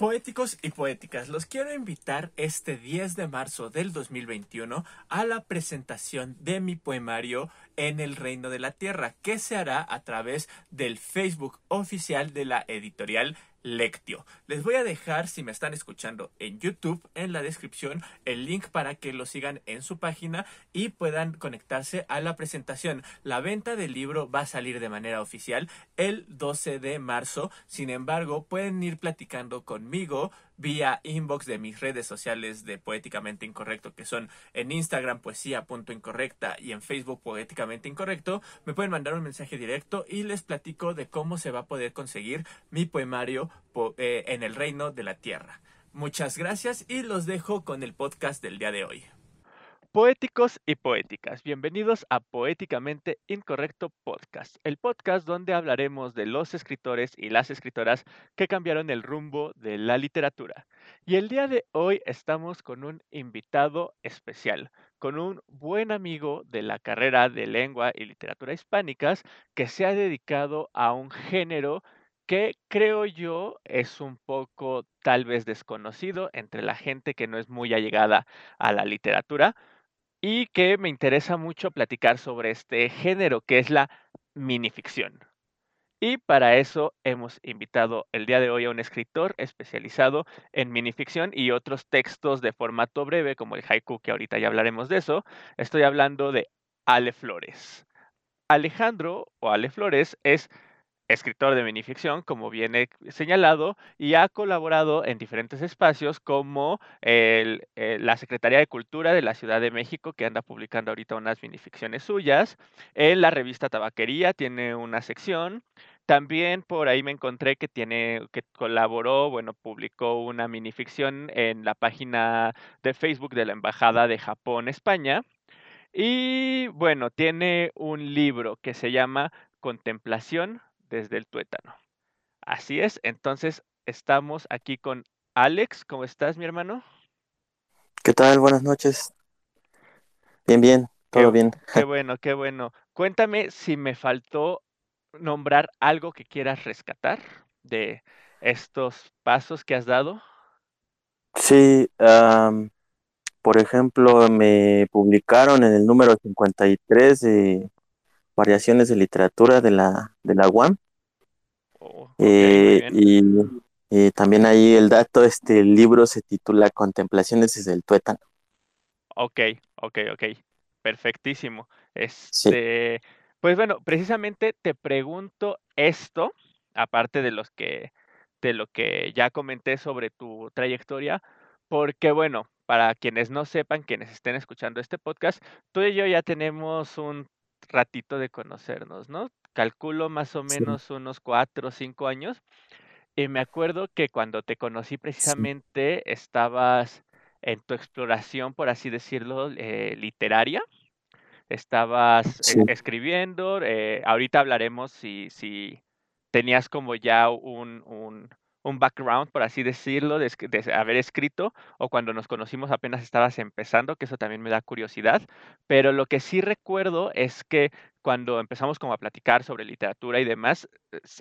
Poéticos y poéticas, los quiero invitar este 10 de marzo del 2021 a la presentación de mi poemario en el Reino de la Tierra, que se hará a través del Facebook oficial de la editorial Lectio. Les voy a dejar, si me están escuchando en YouTube, en la descripción el link para que lo sigan en su página y puedan conectarse a la presentación. La venta del libro va a salir de manera oficial el 12 de marzo. Sin embargo, pueden ir platicando conmigo vía inbox de mis redes sociales de Poéticamente Incorrecto, que son en Instagram poesía.incorrecta y en Facebook Poéticamente Incorrecto, me pueden mandar un mensaje directo y les platico de cómo se va a poder conseguir mi poemario eh, en el reino de la tierra. Muchas gracias y los dejo con el podcast del día de hoy. Poéticos y poéticas, bienvenidos a Poéticamente Incorrecto Podcast, el podcast donde hablaremos de los escritores y las escritoras que cambiaron el rumbo de la literatura. Y el día de hoy estamos con un invitado especial, con un buen amigo de la carrera de lengua y literatura hispánicas que se ha dedicado a un género que creo yo es un poco tal vez desconocido entre la gente que no es muy allegada a la literatura, y que me interesa mucho platicar sobre este género que es la minificción. Y para eso hemos invitado el día de hoy a un escritor especializado en minificción y otros textos de formato breve como el haiku, que ahorita ya hablaremos de eso. Estoy hablando de Ale Flores. Alejandro o Ale Flores es escritor de minificción, como viene señalado, y ha colaborado en diferentes espacios como eh, la Secretaría de Cultura de la Ciudad de México, que anda publicando ahorita unas minificciones suyas. En la revista Tabaquería tiene una sección. También por ahí me encontré que tiene, que colaboró, bueno, publicó una minificción en la página de Facebook de la Embajada de Japón, España. Y bueno, tiene un libro que se llama Contemplación desde el tuétano. Así es, entonces estamos aquí con Alex. ¿Cómo estás, mi hermano? ¿Qué tal? Buenas noches. Bien, bien, todo bien. Qué bueno, qué bueno. Cuéntame si me faltó nombrar algo que quieras rescatar de estos pasos que has dado. Sí, por ejemplo, me publicaron en el número 53 de variaciones de literatura de la, de la UAM. Oh, eh, y también ahí el dato, este libro se titula Contemplaciones desde el tuétano. Ok, ok, ok. Perfectísimo. Este, Pues bueno, precisamente te pregunto esto, aparte de los que, de lo que ya comenté sobre tu trayectoria, porque bueno, para quienes no sepan, quienes estén escuchando este podcast, tú y yo ya tenemos un ratito de conocernos, ¿no? Calculo más o menos unos cuatro o cinco años. Y me acuerdo que cuando te conocí precisamente estabas en tu exploración, por así decirlo, eh, literaria. Estabas eh, escribiendo. Eh, ahorita hablaremos si, si tenías como ya un, un, un background, por así decirlo, de, haber escrito, o cuando nos conocimos apenas estabas empezando, que eso también me da curiosidad, pero lo que sí recuerdo es que cuando empezamos como a platicar sobre literatura y demás,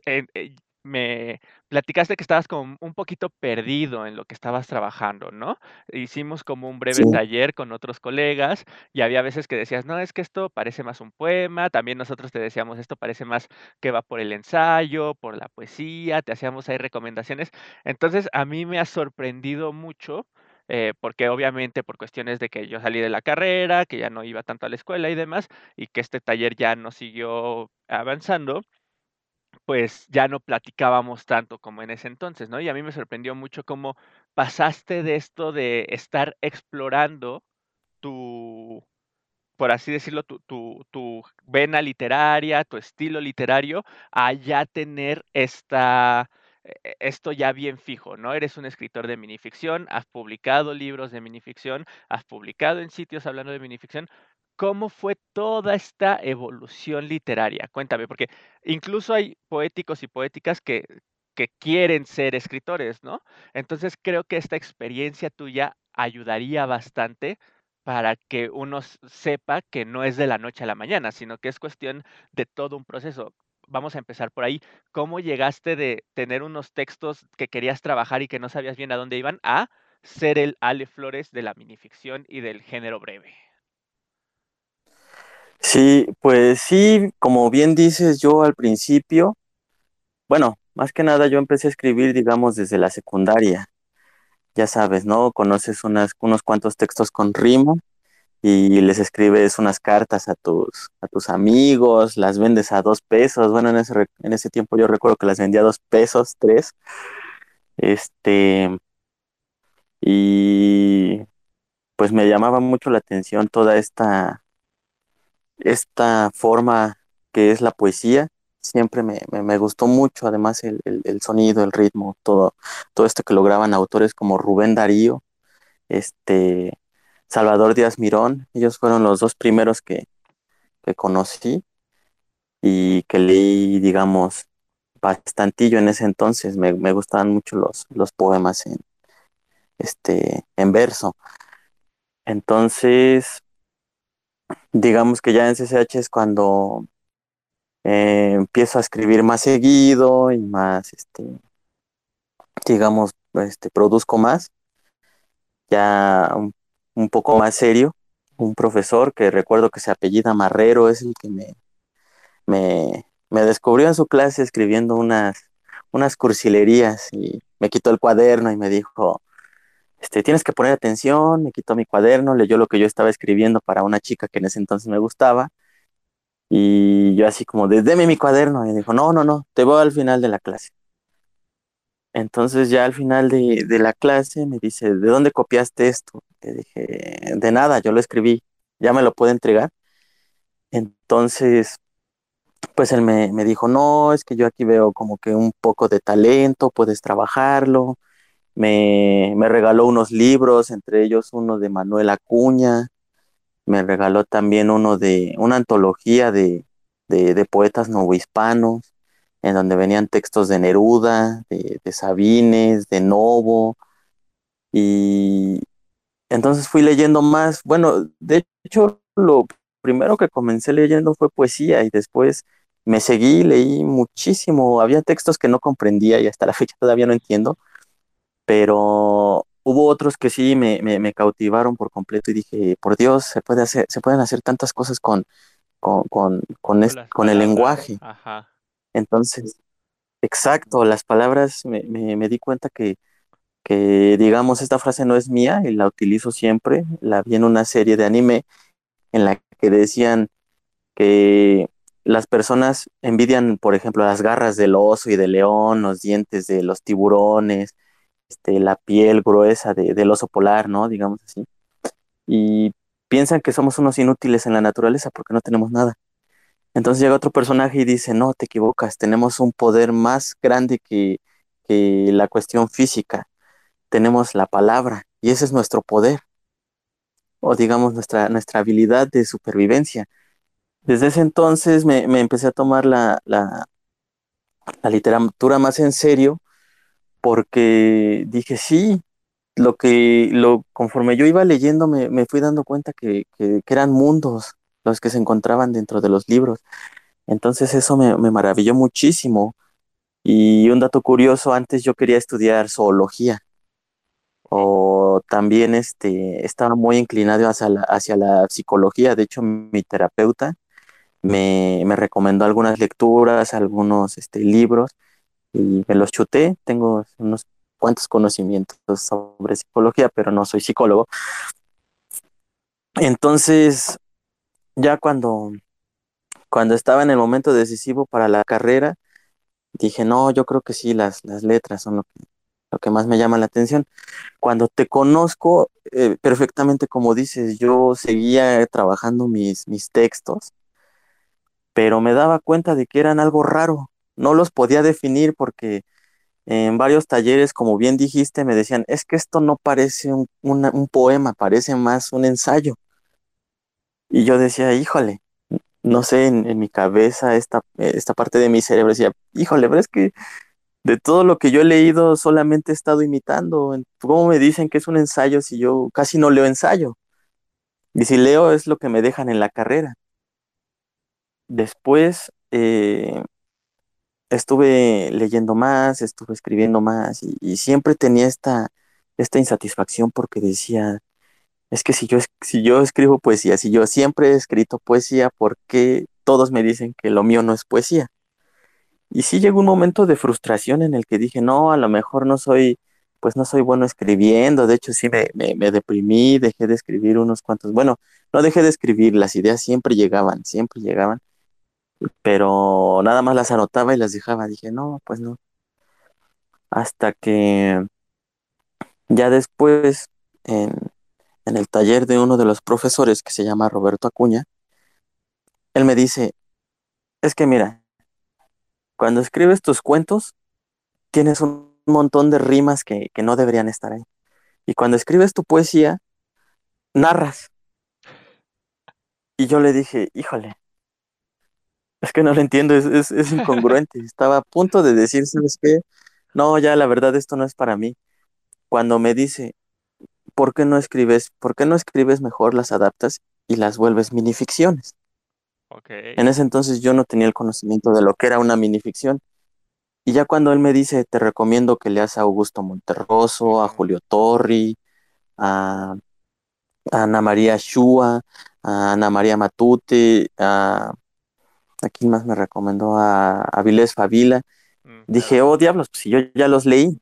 eh, me platicaste que estabas como un poquito perdido en lo que estabas trabajando, ¿no? Hicimos como un breve taller con otros colegas y había veces que decías, no, es que esto parece más un poema, también nosotros te decíamos, esto parece más que va por el ensayo, por la poesía, te hacíamos ahí recomendaciones. Entonces, a mí me ha sorprendido mucho. Eh, porque obviamente por cuestiones de que yo salí de la carrera, que ya no iba tanto a la escuela y demás, y que este taller ya no siguió avanzando, pues ya no platicábamos tanto como en ese entonces, ¿no? Y a mí me sorprendió mucho cómo pasaste de esto de estar explorando tu, por así decirlo, tu, tu, tu vena literaria, tu estilo literario, a ya tener esta, e, esto ya bien fijo, ¿no? Eres un escritor de minificción, has publicado libros de minificción, has publicado en sitios hablando de minificción, ¿Cómo fue toda esta evolución literaria? Cuéntame, porque incluso hay poéticos y poéticas que, quieren ser escritores, ¿no? Entonces creo que esta experiencia tuya ayudaría bastante para que uno sepa que no es de la noche a la mañana, sino que es cuestión de todo un proceso. vamos a empezar por ahí. ¿Cómo llegaste de tener unos textos que querías trabajar y que no sabías bien a dónde iban a ser el Ale Flores de la minificción y del género breve? Sí, pues sí, como bien dices, yo al principio, bueno, más que nada yo empecé a escribir, digamos, desde la secundaria. Ya sabes, ¿no? Conoces unos cuantos textos con rimo y les escribes unas cartas a tus, a tus amigos, las vendes a dos pesos. Bueno, en ese, en ese tiempo yo recuerdo que las vendía a dos pesos, tres. Este, y pues me llamaba mucho la atención toda esta, esta forma que es la poesía. Siempre me, me, gustó mucho, además el, el, sonido, el ritmo, todo, todo esto que lograban autores como Rubén Darío, este, Salvador Díaz Mirón, ellos fueron los dos primeros que, que conocí y que leí, digamos, bastantillo en ese entonces. Me, me gustaban mucho los, los poemas en, este, en verso. Entonces, digamos que ya en CCH es cuando eh, empiezo a escribir más seguido y más, este, digamos, este, produzco más, ya un, un, poco más serio. Un profesor que recuerdo que se apellida Marrero es el que me, me, me descubrió en su clase escribiendo unas, unas cursilerías y me quitó el cuaderno y me dijo, este, tienes que poner atención, me quitó mi cuaderno, leyó lo que yo estaba escribiendo para una chica que en ese entonces me gustaba, y yo así como, deme mi cuaderno, y dijo, no, no, no, te voy al final de la clase. Entonces ya al final de, de la clase me dice, ¿de dónde copiaste esto? Le dije, de nada, yo lo escribí, ya me lo puede entregar. Entonces, pues él me, me dijo, no, es que yo aquí veo como que un poco de talento, puedes trabajarlo me, regaló unos libros, entre ellos uno de Manuel Acuña, me regaló también uno de una antología de, de, poetas novohispanos, en donde venían textos de Neruda, de, de Sabines, de Novo, y entonces fui leyendo más, bueno, de hecho lo primero que comencé leyendo fue poesía y después me seguí, leí muchísimo, había textos que no comprendía y hasta la fecha todavía no entiendo, pero hubo otros que sí me, me, cautivaron por completo y dije, por Dios, se puede hacer, se pueden hacer tantas cosas con, con, con, con, el lenguaje. Entonces, exacto, las palabras me, me, di cuenta que, que, digamos, esta frase no es mía y la utilizo siempre. La vi en una serie de anime en la que decían que las personas envidian, por ejemplo, las garras del oso y del león, los dientes de los tiburones, este, la piel gruesa del oso polar, ¿no? Digamos así. Y piensan que somos unos inútiles en la naturaleza porque no tenemos nada. Entonces llega otro personaje y dice, no, te equivocas, tenemos un poder más grande que, que la cuestión física. Tenemos la palabra y ese es nuestro poder, o digamos nuestra, nuestra habilidad de supervivencia. Desde ese entonces me, me empecé a tomar la, la, la literatura más en serio porque dije, sí, lo que, lo, conforme yo iba leyendo, me, me fui dando cuenta que, que, eran mundos los que se encontraban dentro de los libros. Entonces eso me, me maravilló muchísimo. Y un dato curioso, antes yo quería estudiar zoología o también este, estaba muy inclinado hacia la, hacia la psicología. De hecho, mi terapeuta me, me recomendó algunas lecturas, algunos este, libros y me los chuté. Tengo unos cuantos conocimientos sobre psicología, pero no soy psicólogo. Entonces, ya cuando, cuando estaba en el momento decisivo para la carrera, dije, no, yo creo que sí, las, las letras son lo que, más me llama la atención. Cuando te conozco eh, perfectamente, como dices, yo seguía trabajando mis, mis textos, pero me daba cuenta de que eran algo raro, no los podía definir porque en varios talleres, como bien dijiste, me decían, es que esto no parece un, poema, parece más un ensayo. Y yo decía, híjole, no sé, en, mi cabeza, esta, esta parte de mi cerebro decía, híjole, pero es que de todo lo que yo he leído solamente he estado imitando. ¿Cómo me dicen que es un ensayo si yo casi no leo ensayo? Y si leo es lo que me dejan en la carrera. Después, eh, estuve leyendo más, estuve escribiendo más y, siempre tenía esta, esta insatisfacción porque decía, es que si yo, si yo escribo poesía, si yo siempre he escrito poesía, ¿por qué todos me dicen que lo mío no es poesía? Y sí llegó un momento de frustración en el que dije, no, a lo mejor no soy, pues no soy bueno escribiendo, de hecho sí me, me deprimí, dejé de escribir unos cuantos, bueno, no dejé de escribir, las ideas siempre llegaban, siempre llegaban, pero nada más las anotaba y las dejaba. Dije, no, pues no. Hasta que ya después, en, en el taller de uno de los profesores que se llama Roberto Acuña, él me dice, es que mira, cuando escribes tus cuentos, tienes un montón de rimas que, que no deberían estar ahí. Y cuando escribes tu poesía, narras. Y yo le dije, híjole, es que no lo entiendo, es, es, incongruente. Estaba a punto de decir, ¿sabes qué? No, ya la verdad esto no es para mí. Cuando me dice, ¿por qué no escribes? ¿Por qué no escribes mejor, las adaptas y las vuelves minificciones? Okay. En ese entonces yo no tenía el conocimiento de lo que era una minificción. Y ya cuando él me dice, te recomiendo que leas a Augusto Monterroso, a Julio Torri, a, Ana María Shua, a Ana María Matute, a aquí más me recomendó a Avilés Favila. Mm, Dije, oh diablos, pues si yo ya los leí.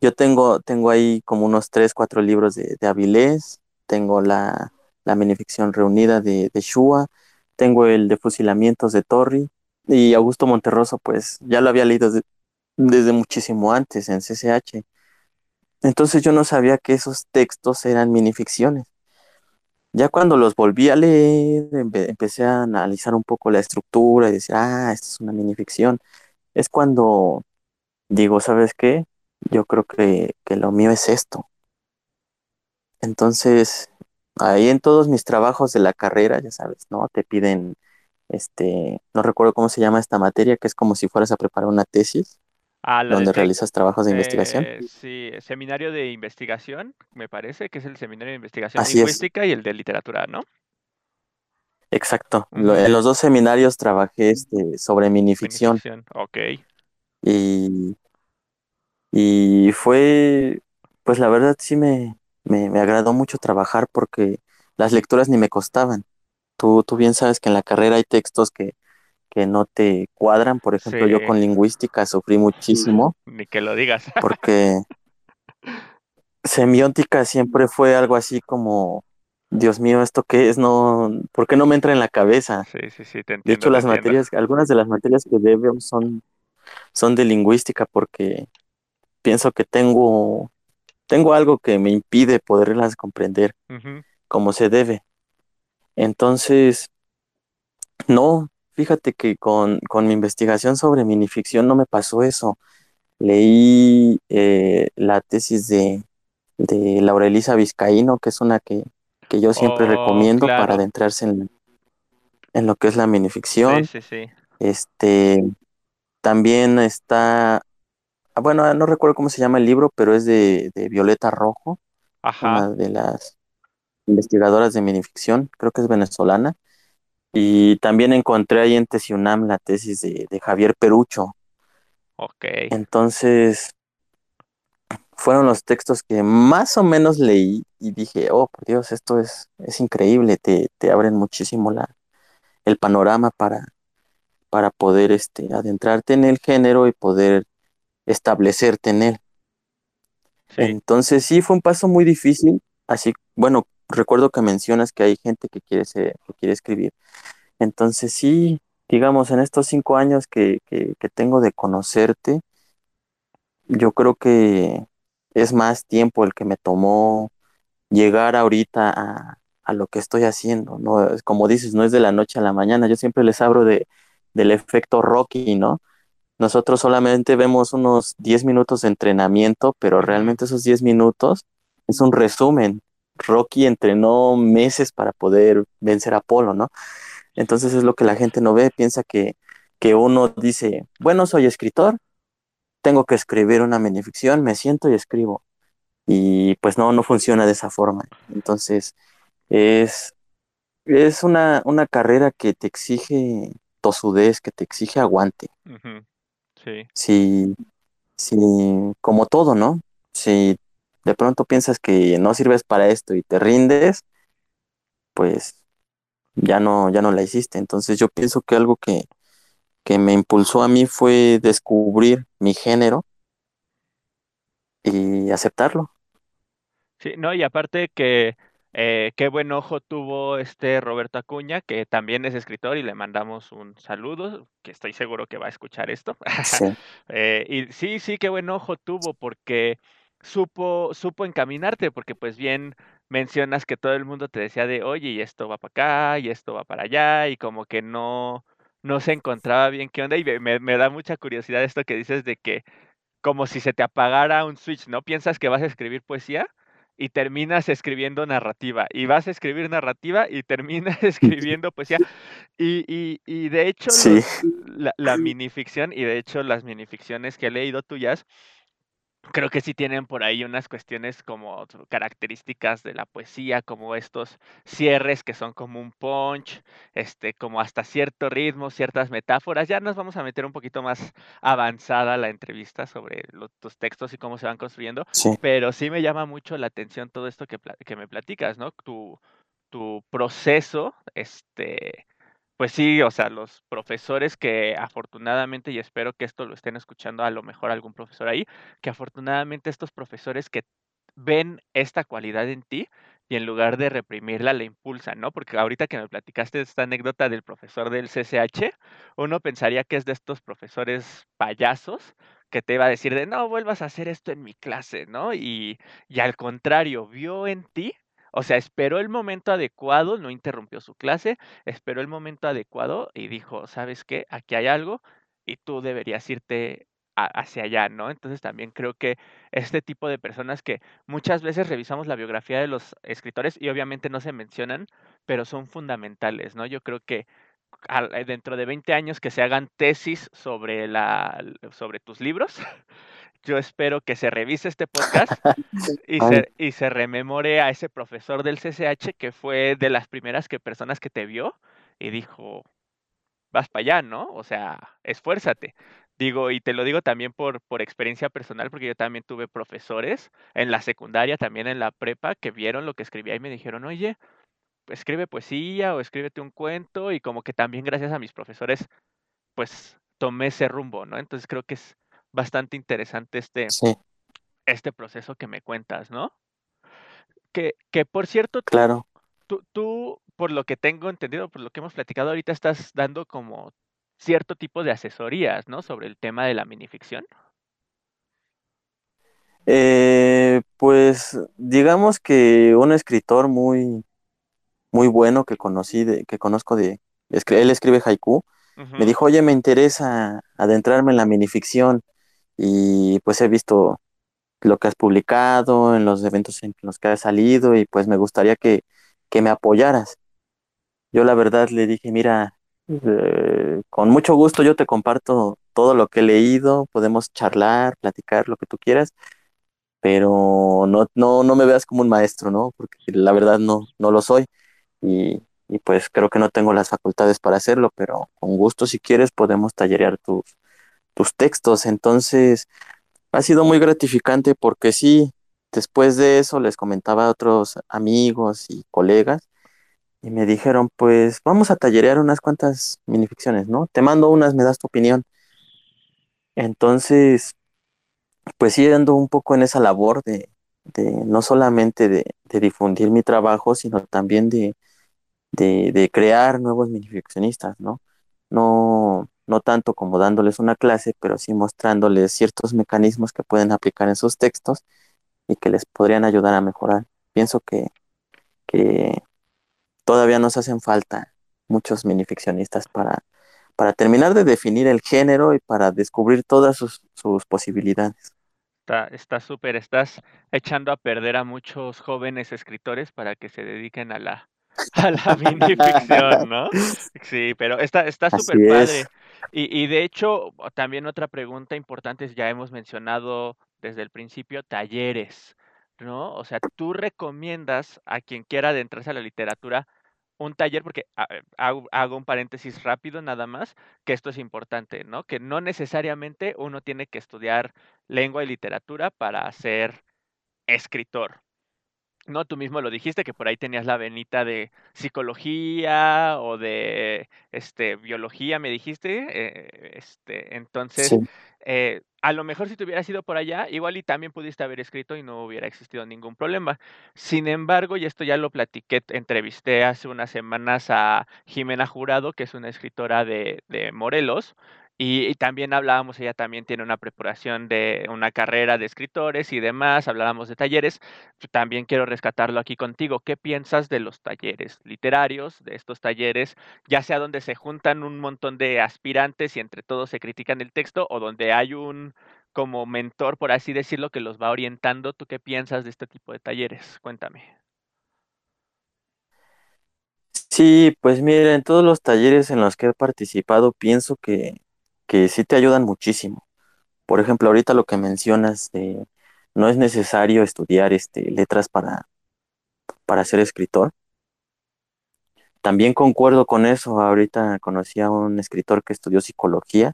Yo tengo, tengo ahí como unos tres, cuatro libros de, de Avilés, tengo la, la minificción reunida de, de Shua, tengo el de fusilamientos de Torri y Augusto Monterroso, pues ya lo había leído desde muchísimo antes en CCH. Entonces yo no sabía que esos textos eran minificciones. Ya cuando los volví a leer, empecé a analizar un poco la estructura y decir, ah, esta es una minificción. Es cuando digo, ¿sabes qué? Yo creo que, que lo mío es esto. Entonces, ahí en todos mis trabajos de la carrera, ya sabes, ¿no? Te piden, este, no recuerdo cómo se llama esta materia, que es como si fueras a preparar una tesis. Ah, donde realizas trabajos de investigación. Eh, sí, seminario de investigación, me parece, que es el seminario de investigación lingüística y el de literatura, ¿no? Exacto. en los dos seminarios trabajé este, sobre minificción. Ok. Y, y fue, pues la verdad sí me, me, me agradó mucho trabajar porque las lecturas ni me costaban. Tú, tú bien sabes que en la carrera hay textos que que no te cuadran. Por ejemplo, yo con lingüística sufrí muchísimo. Ni que lo digas. porque semiótica siempre fue algo así como, Dios mío, ¿esto qué es? No, ¿Por qué no me entra en la cabeza? Sí, sí, sí, te entiendo, De hecho, las materias, algunas de las materias que debo son, son de lingüística porque pienso que tengo, tengo algo que me impide poderlas comprender como se debe. Entonces, no, Fíjate que con, mi investigación sobre minificción no me pasó eso. Leí eh, la tesis de, de Laura Elisa Vizcaíno, que es una que, yo siempre oh, recomiendo para adentrarse en, en, lo que es la minificción. Sí, sí, sí. Este, también está, ah, bueno, no recuerdo cómo se llama el libro, pero es de, de Violeta Rojo, una de las investigadoras de minificción, creo que es venezolana. Y también encontré ahí en Tesiunam la tesis de, Javier Perucho. Ok. Entonces, fueron los textos que más o menos leí y dije, oh, por Dios, esto es, es increíble, te, te abren muchísimo la, el panorama para, para poder este, adentrarte en el género y poder establecerte en él. Entonces sí, fue un paso muy difícil, así, bueno, recuerdo que mencionas que hay gente que quiere, ser, que quiere escribir. Entonces sí, digamos, en estos cinco años que, que, tengo de conocerte, yo creo que es más tiempo el que me tomó llegar ahorita a, a lo que estoy haciendo, ¿no? Como dices, no es de la noche a la mañana, yo siempre les hablo de, del efecto Rocky, ¿no? Nosotros solamente vemos unos 10 minutos de entrenamiento, pero realmente esos 10 minutos es un resumen Rocky entrenó meses para poder vencer a Apolo, ¿no? Entonces es lo que la gente no ve, piensa que, que uno dice, bueno, soy escritor, tengo que escribir una minificción, me siento y escribo. Y pues no, no funciona de esa forma. Entonces es, es una, una carrera que te exige tosudez, que te exige aguante. Sí. Si, si, como todo, ¿no? Si de pronto piensas que no sirves para esto y te rindes, pues ya no, ya no la hiciste. Entonces yo pienso que algo que, que me impulsó a mí fue descubrir mi género y aceptarlo. Sí, no, y aparte que eh, qué buen ojo tuvo este Roberto Acuña, que también es escritor y le mandamos un saludo, que estoy seguro que va a escuchar esto. Sí. Eh, y sí, sí, qué buen ojo tuvo porque supo, supo encaminarte, porque pues bien mencionas que todo el mundo te decía de, oye, y esto va para acá, y esto va para allá, y como que no, no se encontraba bien qué onda, y me, me da mucha curiosidad esto que dices de que como si se te apagara un switch, ¿no? Piensas que vas a escribir poesía y terminas escribiendo narrativa, y vas a escribir narrativa y terminas escribiendo poesía. Y, y, y de hecho, Sí. la, la minificción, y de hecho las minificciones que he leído tuyas, creo que sí tienen por ahí unas cuestiones como características de la poesía, como estos cierres que son como un punch, este, como hasta cierto ritmo, ciertas metáforas. Ya nos vamos a meter un poquito más avanzada la entrevista sobre lo- tus textos y cómo se van construyendo, Sí. pero sí me llama mucho la atención todo esto que, que me platicas, ¿no? Tu, tu proceso, este, pues sí, o sea, los profesores que afortunadamente, y espero que esto lo estén escuchando a lo mejor algún profesor ahí, que afortunadamente estos profesores que ven esta cualidad en ti y en lugar de reprimirla, la impulsan, ¿no? Porque ahorita que me platicaste esta anécdota del profesor del CCH, uno pensaría que es de estos profesores payasos que te iba a decir de no vuelvas a hacer esto en mi clase, ¿no? Y, y al contrario, vio en ti, o sea, esperó el momento adecuado, no interrumpió su clase, esperó el momento adecuado y dijo, ¿sabes qué? Aquí hay algo y tú deberías irte hacia allá, ¿no? Entonces también creo que este tipo de personas que muchas veces revisamos la biografía de los escritores y obviamente no se mencionan, pero son fundamentales, ¿no? Yo creo que eh, dentro de 20 años que se hagan tesis sobre la sobre tus libros, yo espero que se revise este podcast y se, y se rememore a ese profesor del CCH que fue de las primeras que personas que te vio y dijo, vas para allá, ¿no? O sea, esfuérzate. Digo, y te lo digo también por, por experiencia personal, porque yo también tuve profesores en la secundaria, también en la prepa, que vieron lo que escribía y me dijeron, oye, escribe poesía o escríbete un cuento, y como que también gracias a mis profesores, pues tomé ese rumbo, ¿no? Entonces creo que es bastante interesante este, Sí, este proceso que me cuentas, ¿no? Que, que por cierto, tú, claro. tú, tú, por lo que tengo entendido, por lo que hemos platicado ahorita, estás dando como cierto tipo de asesorías, ¿no? Sobre el tema de la minificción. Eh, pues digamos que un escritor muy, muy bueno que conocí, de, que conozco de, él escribe haiku, me dijo, oye, me interesa adentrarme en la minificción y pues he visto lo que has publicado en los eventos en los que has salido y pues me gustaría que, que me apoyaras. Yo la verdad le dije, mira, eh, con mucho gusto yo te comparto todo lo que he leído, podemos charlar, platicar, lo que tú quieras, pero no, no, no me veas como un maestro, ¿no? Porque la verdad no, no lo soy y, y pues creo que no tengo las facultades para hacerlo, pero con gusto si quieres podemos tallerear tus, tus textos. Entonces, ha sido muy gratificante porque sí, después de eso les comentaba a otros amigos y colegas y me dijeron, pues vamos a tallerear unas cuantas minificciones, ¿no? Te mando unas, me das tu opinión. Entonces, pues sí ando un poco en esa labor de, de no solamente de, de difundir mi trabajo, sino también de, de, crear nuevos minificcionistas, ¿no? No, no tanto como dándoles una clase, pero sí mostrándoles ciertos mecanismos que pueden aplicar en sus textos y que les podrían ayudar a mejorar. Pienso que, todavía nos hacen falta muchos minificcionistas para, terminar de definir el género y para descubrir todas sus, sus posibilidades. Está súper, estás echando a perder a muchos jóvenes escritores para que se dediquen a la, a la minificción, ¿no? Sí, pero está, está súper padre. es. Y, y de hecho, también otra pregunta importante es, ya hemos mencionado desde el principio, talleres, ¿no? O sea, ¿tú recomiendas a quien quiera adentrarse a la literatura un taller, porque ah, hago, un paréntesis rápido nada más, que esto es importante, ¿no? Que no necesariamente uno tiene que estudiar lengua y literatura para ser escritor. No, tú mismo lo dijiste que por ahí tenías la venita de psicología o de este biología, me dijiste. Eh, este, entonces, eh, a lo mejor si te hubieras ido por allá, igual y también pudiste haber escrito y no hubiera existido ningún problema. Sin embargo, y esto ya lo platiqué, entrevisté hace unas semanas a Jimena Jurado, que es una escritora de, de Morelos, y, también hablábamos, ella también tiene una preparación de una carrera de escritores y demás, hablábamos de talleres. También quiero rescatarlo aquí contigo. ¿Qué piensas de los talleres literarios, de estos talleres, ya sea donde se juntan un montón de aspirantes y entre todos se critican el texto o donde hay un como mentor, por así decirlo, que los va orientando? ¿Tú qué piensas de este tipo de talleres? Cuéntame. Sí, pues mira, en todos los talleres en los que he participado, pienso que que sí te ayudan muchísimo. Por ejemplo, ahorita lo que mencionas de no es necesario estudiar este, letras para, para ser escritor. También concuerdo con eso. Ahorita conocí a un escritor que estudió psicología.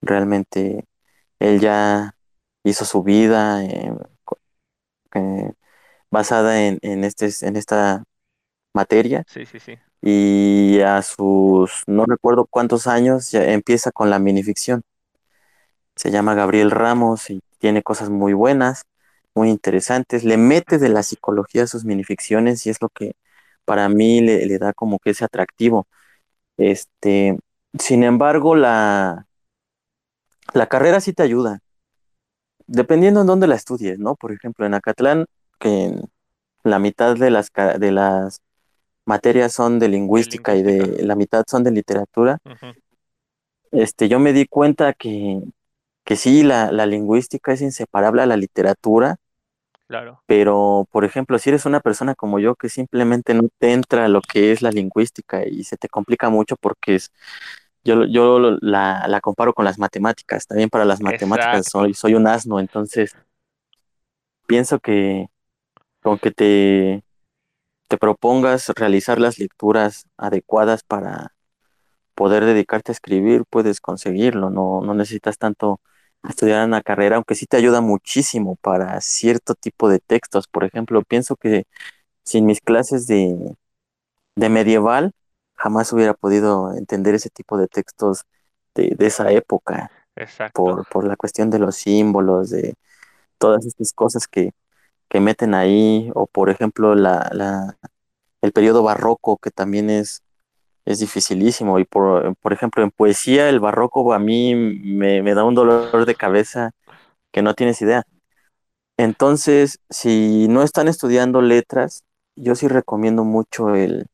Realmente él ya hizo su vida eh, eh, basada en, en, este, en esta materia. Sí, sí, sí y a sus no recuerdo cuántos años ya empieza con la minificción. Se llama Gabriel Ramos y tiene cosas muy buenas, muy interesantes. Le mete de la psicología a sus minificciones y es lo que para mí le, da como que ese atractivo. Este, sin embargo, la, la carrera sí te ayuda, dependiendo en dónde la estudies, ¿no? Por ejemplo, en Acatlán, que en la mitad de las, de las materias son de lingüística, y de la mitad son de literatura, este, yo me di cuenta que, que sí, la, la, lingüística es inseparable a la literatura. Claro. Pero, por ejemplo, si eres una persona como yo que simplemente no te entra lo que es la lingüística y se te complica mucho porque es, yo, yo la, la comparo con las matemáticas. También para las matemáticas soy, soy un asno, entonces pienso que con que te te propongas realizar las lecturas adecuadas para poder dedicarte a escribir, puedes conseguirlo, no, no necesitas tanto estudiar una carrera, aunque sí te ayuda muchísimo para cierto tipo de textos. Por ejemplo, pienso que sin mis clases de, de medieval, jamás hubiera podido entender ese tipo de textos de, de esa época. Exacto. Por, por la cuestión de los símbolos, de todas estas cosas que, que meten ahí, o por ejemplo la, la, el periodo barroco, que también es, es dificilísimo, y por, por ejemplo en poesía el barroco a mí me, me da un dolor de cabeza que no tienes idea. Entonces, si no están estudiando letras, yo sí recomiendo mucho el,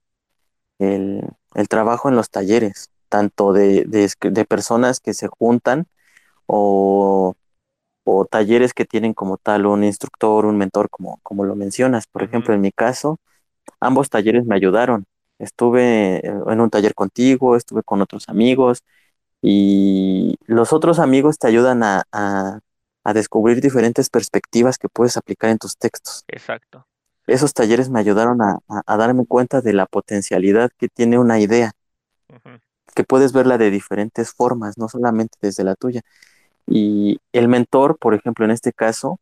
el, el trabajo en los talleres, tanto de, de, de, personas que se juntan o o talleres que tienen como tal un instructor, un mentor, como, como lo mencionas. Por ejemplo, en mi caso, ambos talleres me ayudaron. Estuve en un taller contigo, estuve con otros amigos y los otros amigos te ayudan a, a, descubrir diferentes perspectivas que puedes aplicar en tus textos. Exacto. Esos talleres me ayudaron a, a darme cuenta de la potencialidad que tiene una idea, que puedes verla de diferentes formas, no solamente desde la tuya. Y el mentor, por ejemplo, en este caso,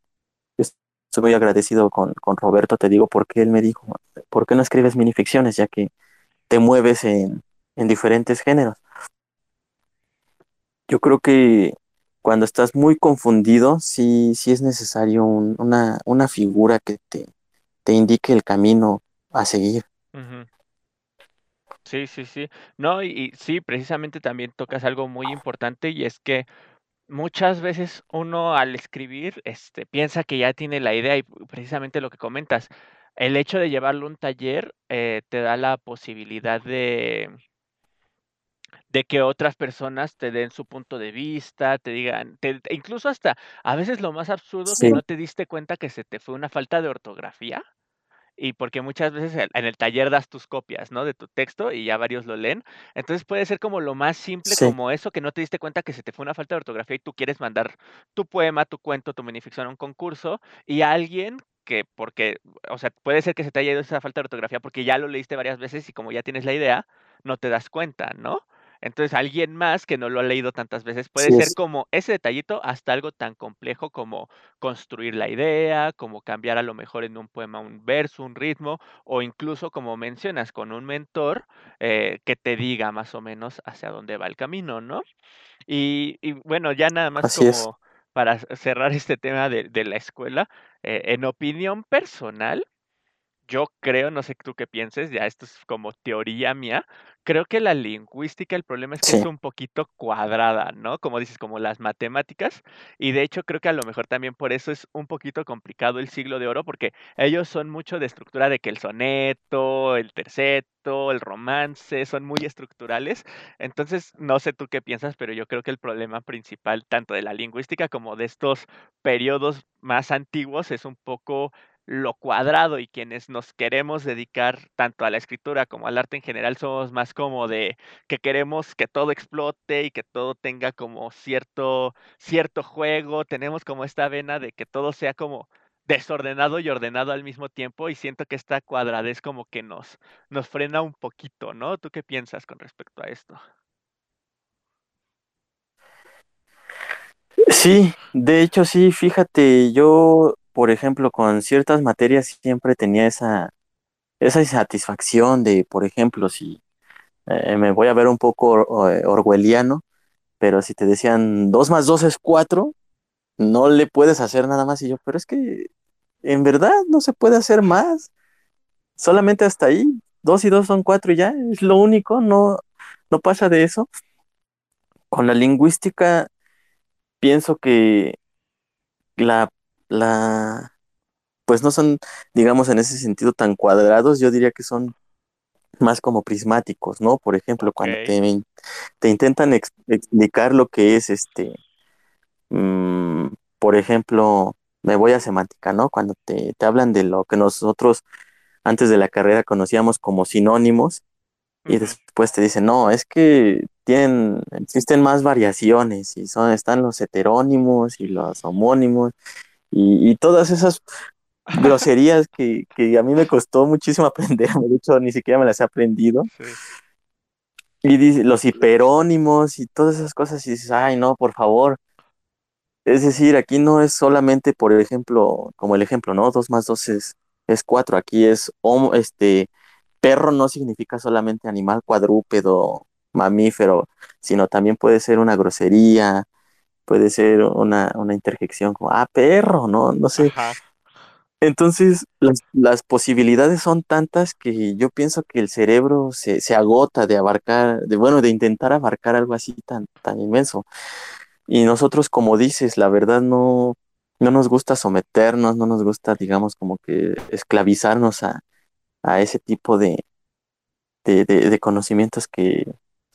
estoy muy agradecido con, Roberto, te digo, porque él me dijo, ¿por qué no escribes minificciones? Ya que te mueves en, diferentes géneros. Yo creo que cuando estás muy confundido, sí, sí es necesario una, una, figura que te, te, indique el camino a seguir. Sí, sí, sí. No, y, sí, precisamente también tocas algo muy importante y es que muchas veces uno al escribir este, piensa que ya tiene la idea y precisamente lo que comentas, el hecho de llevarlo a un taller eh, te da la posibilidad de, de que otras personas te den su punto de vista, te digan, te, incluso hasta a veces lo más absurdo que no te diste cuenta que se te fue una falta de ortografía y porque muchas veces en el taller das tus copias, ¿no? De tu texto y ya varios lo leen. Entonces puede ser como lo más simple como eso, que no te diste cuenta que se te fue una falta de ortografía y tú quieres mandar tu poema, tu cuento, tu minificción a un concurso y alguien que porque, o sea, puede ser que se te haya ido esa falta de ortografía porque ya lo leíste varias veces y como ya tienes la idea, no te das cuenta, ¿no? Entonces, alguien más que no lo ha leído tantas veces puede ser como ese detallito hasta algo tan complejo como construir la idea, como cambiar a lo mejor en un poema un verso, un ritmo, o incluso como mencionas con un mentor eh, que te diga más o menos hacia dónde va el camino, ¿no? Y, bueno, ya nada más como para cerrar este tema de, la escuela, eh, en opinión personal, yo creo, no sé tú qué pienses, ya esto es como teoría mía, creo que la lingüística, el problema es que es un poquito cuadrada, ¿no? Como dices, como las matemáticas, y de hecho creo que a lo mejor también por eso es un poquito complicado el siglo de oro, porque ellos son mucho de estructura de que el soneto, el terceto, el romance, son muy estructurales, entonces no sé tú qué piensas, pero yo creo que el problema principal tanto de la lingüística como de estos periodos más antiguos es un poco lo cuadrado y quienes nos queremos dedicar tanto a la escritura como al arte en general somos más como de que queremos que todo explote y que todo tenga como cierto cierto juego, tenemos como esta vena de que todo sea como desordenado y ordenado al mismo tiempo y siento que esta cuadradez como que nos nos frena un poquito, ¿no? ¿Tú qué piensas con respecto a esto? Sí, de hecho sí, fíjate, yo por ejemplo, con ciertas materias siempre tenía esa, esa insatisfacción de, por ejemplo, si eh, me voy a ver un poco eh, orwelliano, pero si te decían 2 más 2 es 4, no le puedes hacer nada más. Y yo, pero es que en verdad no se puede hacer más. Solamente hasta ahí. 2 y 2 son 4 y ya, es lo único, no, no pasa de eso. Con la lingüística, pienso que la la, pues no son, digamos, en ese sentido tan cuadrados, yo diría que son más como prismáticos, ¿no? Por ejemplo, cuando te, te, intentan explicar lo que es este, mm, por ejemplo, me voy a semántica, ¿no? Cuando te, te, hablan de lo que nosotros antes de la carrera conocíamos como sinónimos y después te dicen, no, es que tienen, existen más variaciones y son, están los heterónimos y los homónimos y, todas esas groserías que, a mí me costó muchísimo aprender, de hecho ni siquiera me las he aprendido. Y dice, los hiperónimos y todas esas cosas, y dices, ay, no, por favor. Es decir, aquí no es solamente, por ejemplo, como el ejemplo, ¿no? Dos más dos es, es cuatro. Aquí es, este, perro no significa solamente animal cuadrúpedo, mamífero, sino también puede ser una grosería, puede ser una, interjección como, ah, perro, ¿no? No sé. Entonces, las, posibilidades son tantas que yo pienso que el cerebro se, agota de abarcar, de bueno, de intentar abarcar algo así tan, tan inmenso. Y nosotros, como dices, la verdad no, no nos gusta someternos, no nos gusta, digamos, como que esclavizarnos a, ese tipo de, de conocimientos que,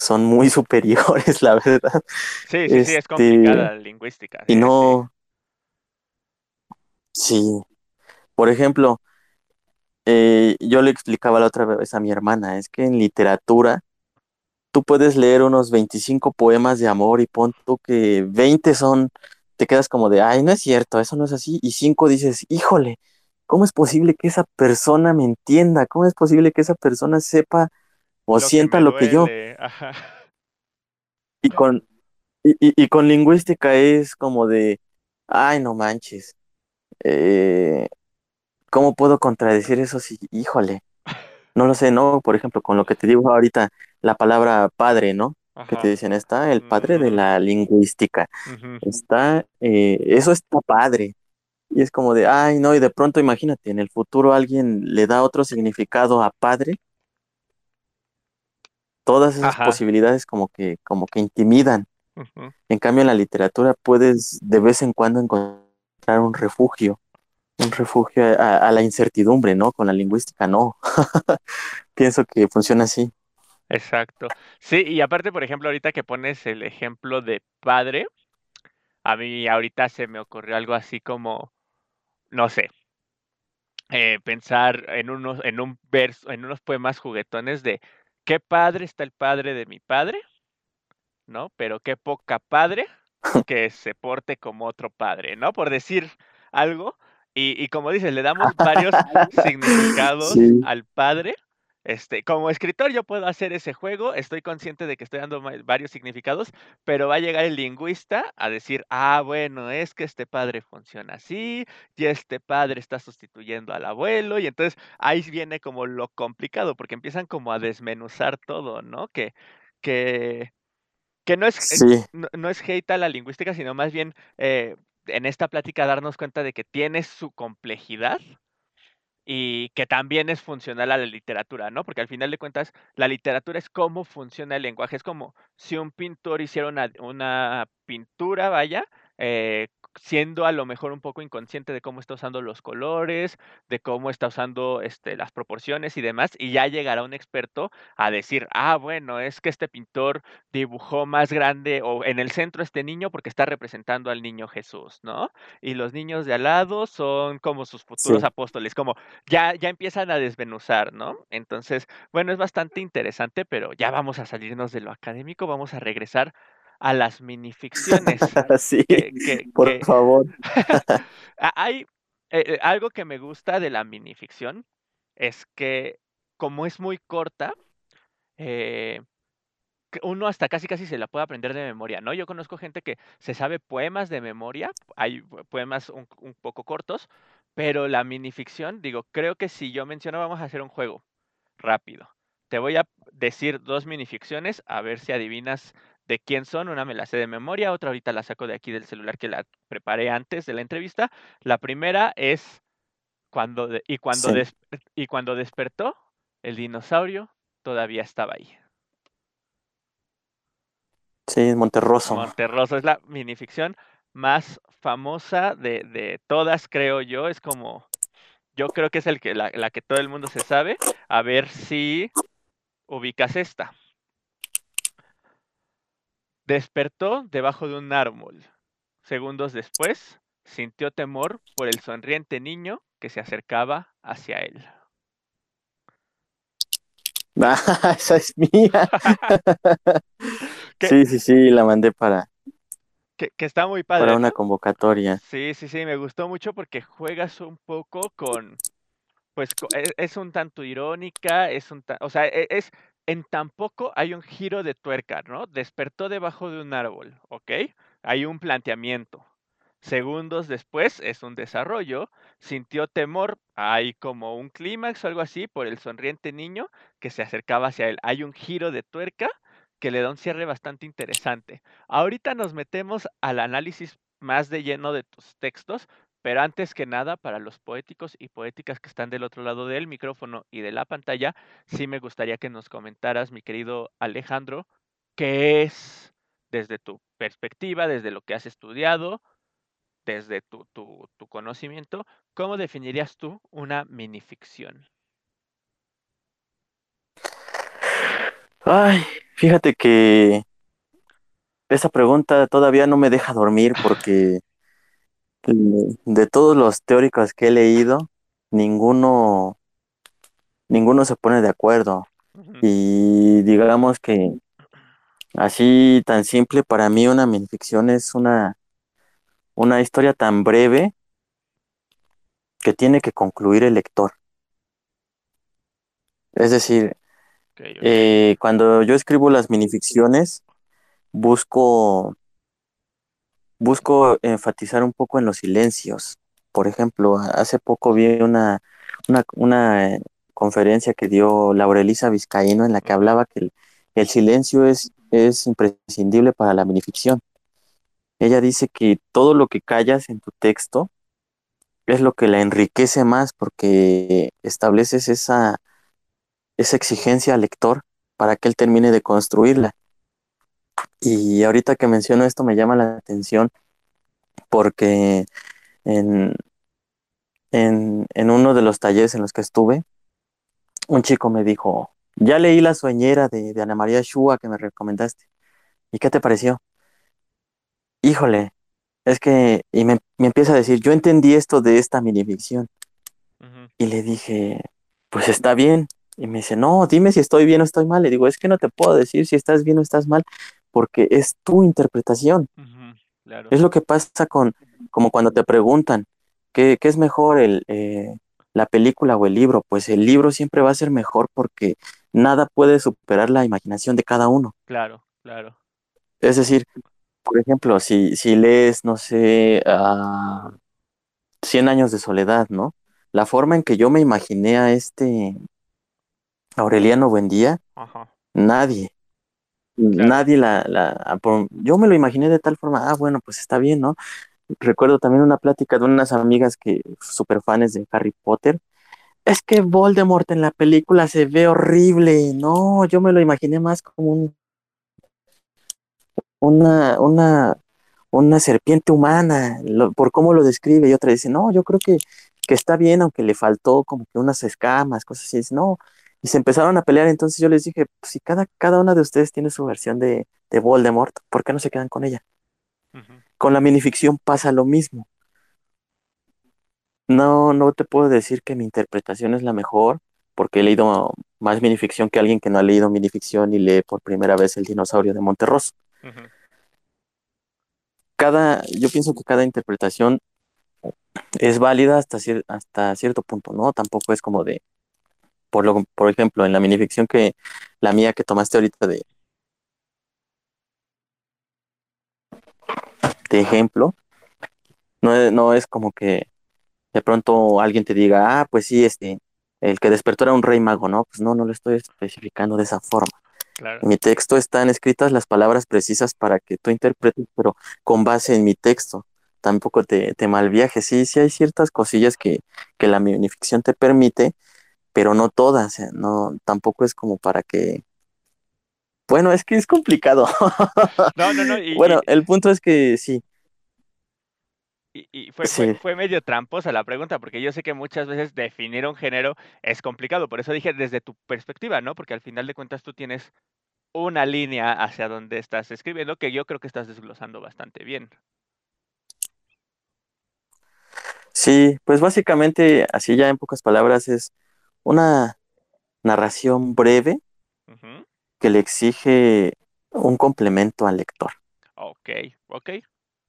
son muy superiores, la verdad. Sí, sí, sí, es complicada este, la lingüística. Y no. Sí. Por ejemplo, eh, yo le explicaba la otra vez a mi hermana, es que en literatura tú puedes leer unos 25 poemas de amor y pon tú que 20 son, te quedas como de, ay, no es cierto, eso no es así, y 5 dices, híjole, ¿cómo es posible que esa persona me entienda? ¿Cómo es posible que esa persona sepa o sienta lo que yo. Y con, y, con lingüística es como de, ay, no manches. Eh, ¿Cómo puedo contradecir eso si, híjole? No lo sé, ¿no? Por ejemplo, con lo que te digo ahorita, la palabra padre, ¿no? Que te dicen, está el padre de la lingüística. Está, eh, eso está padre. Y es como de, ay, no, y de pronto imagínate, en el futuro alguien le da otro significado a padre todas esas posibilidades como que, como que intimidan. En cambio, en la literatura puedes de vez en cuando encontrar un refugio, un refugio a, la incertidumbre, ¿no? Con la lingüística no. Pienso que funciona así. Exacto. Sí, y aparte, por ejemplo, ahorita que pones el ejemplo de padre, a mí ahorita se me ocurrió algo así como, no sé, eh, pensar en unos, en un verso, en unos poemas juguetones de qué padre está el padre de mi padre, ¿no? Pero qué poca padre que se porte como otro padre, ¿no? Por decir algo. Y, y como dices, le damos varios significados al padre este, como escritor yo puedo hacer ese juego, estoy consciente de que estoy dando varios significados, pero va a llegar el lingüista a decir, ah, bueno, es que este padre funciona así, y este padre está sustituyendo al abuelo, y entonces ahí viene como lo complicado, porque empiezan como a desmenuzar todo, ¿no? Que, que, que no es, eh, no, es hate a la lingüística, sino más bien eh, en esta plática darnos cuenta de que tiene su complejidad y que también es funcional a la literatura, ¿no? Porque al final de cuentas, la literatura es cómo funciona el lenguaje. Es como si un pintor hiciera una, una pintura, vaya, eh, siendo a lo mejor un poco inconsciente de cómo está usando los colores, de cómo está usando este, las proporciones y demás, y ya llegará un experto a decir, ah, bueno, es que este pintor dibujó más grande o en el centro este niño porque está representando al niño Jesús, ¿no? Y los niños de al lado son como sus futuros apóstoles, como ya, ya empiezan a desvenuzar, ¿no? Entonces, bueno, es bastante interesante, pero ya vamos a salirnos de lo académico, vamos a regresar a las minificciones. sí, por favor. Hay eh, eh, algo que me gusta de la minificción es que como es muy corta, eh, uno hasta casi casi se la puede aprender de memoria, ¿no? Yo conozco gente que se sabe poemas de memoria, hay poemas un, un poco cortos, pero la minificción, digo, creo que si yo menciono vamos a hacer un juego rápido. Te voy a decir dos minificciones, a ver si adivinas de quién son. Una me la sé de memoria, otra ahorita la saco de aquí del celular que la preparé antes de la entrevista. La primera es cuando y cuando y cuando despertó el dinosaurio todavía estaba ahí. Sí, Monterroso. Monterroso es la minificción más famosa de, de todas, creo yo. Es como, yo creo que es el que, la, la que todo el mundo se sabe. A ver si ubicas esta. Despertó debajo de un árbol. Segundos después, sintió temor por el sonriente niño que se acercaba hacia él. Ah, esa es mía. sí, sí, sí, la mandé para. Que, está muy padre. Para una convocatoria. Sí, sí, sí, me gustó mucho porque juegas un poco con. Pues es, es un tanto irónica, es un. O sea, e, es, en tampoco hay un giro de tuerca, ¿no? Despertó debajo de un árbol, ¿ok? Hay un planteamiento. Segundos después es un desarrollo, sintió temor, hay como un clímax o algo así por el sonriente niño que se acercaba hacia él. Hay un giro de tuerca que le da un cierre bastante interesante. Ahorita nos metemos al análisis más de lleno de tus textos, pero antes que nada, para los poéticos y poéticas que están del otro lado del micrófono y de la pantalla, sí me gustaría que nos comentaras, mi querido Alejandro, qué es desde tu perspectiva, desde lo que has estudiado, desde tu, tu, tu conocimiento, ¿cómo definirías tú una minificción? Ay, fíjate que esa pregunta todavía no me deja dormir porque de todos los teóricos que he leído, ninguno, ninguno se pone de acuerdo. Y digamos que así tan simple, para mí una minificción es una, una historia tan breve que tiene que concluir el lector. Es decir, eh, cuando yo escribo las minificciones, busco busco enfatizar un poco en los silencios. Por ejemplo, hace poco vi una, una, conferencia que dio Laurelisa Vizcaíno en la que hablaba que el, silencio es, es imprescindible para la minificción. Ella dice que todo lo que callas en tu texto es lo que la enriquece más porque estableces esa, esa exigencia al lector para que él termine de construirla. Y ahorita que menciono esto me llama la atención porque en, en, uno de los talleres en los que estuve, un chico me dijo, ya leí la sueñera de, Ana María Shua que me recomendaste. ¿Y qué te pareció? Híjole, es que, y me, empieza a decir, yo entendí esto de esta minificción. Y le dije, pues está bien. Y me dice, no, dime si estoy bien o estoy mal. Le digo, es que no te puedo decir si estás bien o estás mal, porque es tu interpretación. Es lo que pasa con, como cuando te preguntan, ¿qué, qué es mejor, el, eh, la película o el libro? Pues el libro siempre va a ser mejor porque nada puede superar la imaginación de cada uno. Claro, claro. Es decir, por ejemplo, si, si lees, no sé, a Cien años de soledad, ¿no? La forma en que yo me imaginé a este Aureliano Buendía, Ajá. nadie, nadie la, la, yo me lo imaginé de tal forma, ah, bueno, pues está bien, ¿no? Recuerdo también una plática de unas amigas que, super fans de Harry Potter, es que Voldemort en la película se ve horrible, no, yo me lo imaginé más como un, una, una, una serpiente humana, por cómo lo describe, y otra dice, no, yo creo que, que está bien, aunque le faltó como que unas escamas, cosas así, dice, no, y se empezaron a pelear, entonces yo les dije, pues si cada, cada una de ustedes tiene su versión de, de Voldemort, ¿por qué no se quedan con ella? Con la minificción pasa lo mismo. No, no te puedo decir que mi interpretación es la mejor, porque he leído más minificción que alguien que no ha leído minificción y lee por primera vez El dinosaurio de Monterroso cada, yo pienso que cada interpretación es válida hasta, hasta cierto punto, ¿no? Tampoco es como de, por, lo, por ejemplo, en la minificción que la mía que tomaste ahorita de, de ejemplo, no es, no es como que de pronto alguien te diga, ah, pues sí, este, el que despertó era un rey mago, ¿no? Pues no, no lo estoy especificando de esa forma. En mi texto están escritas las palabras precisas para que tú interpretes, pero con base en mi texto. Tampoco te, te malviajes. Sí, sí hay ciertas cosillas que, que la minificción te permite, pero no todas. ¿eh? No, tampoco es como para que. Bueno, es que es complicado. No, no, no. bueno, el punto es que sí. Y, y fue, fue, fue, medio tramposa la pregunta, porque yo sé que muchas veces definir un género es complicado. Por eso dije desde tu perspectiva, ¿no? Porque al final de cuentas tú tienes una línea hacia donde estás escribiendo que yo creo que estás desglosando bastante bien. Sí, pues básicamente, así ya en pocas palabras, es una narración breve que le exige un complemento al lector. Ok, ok.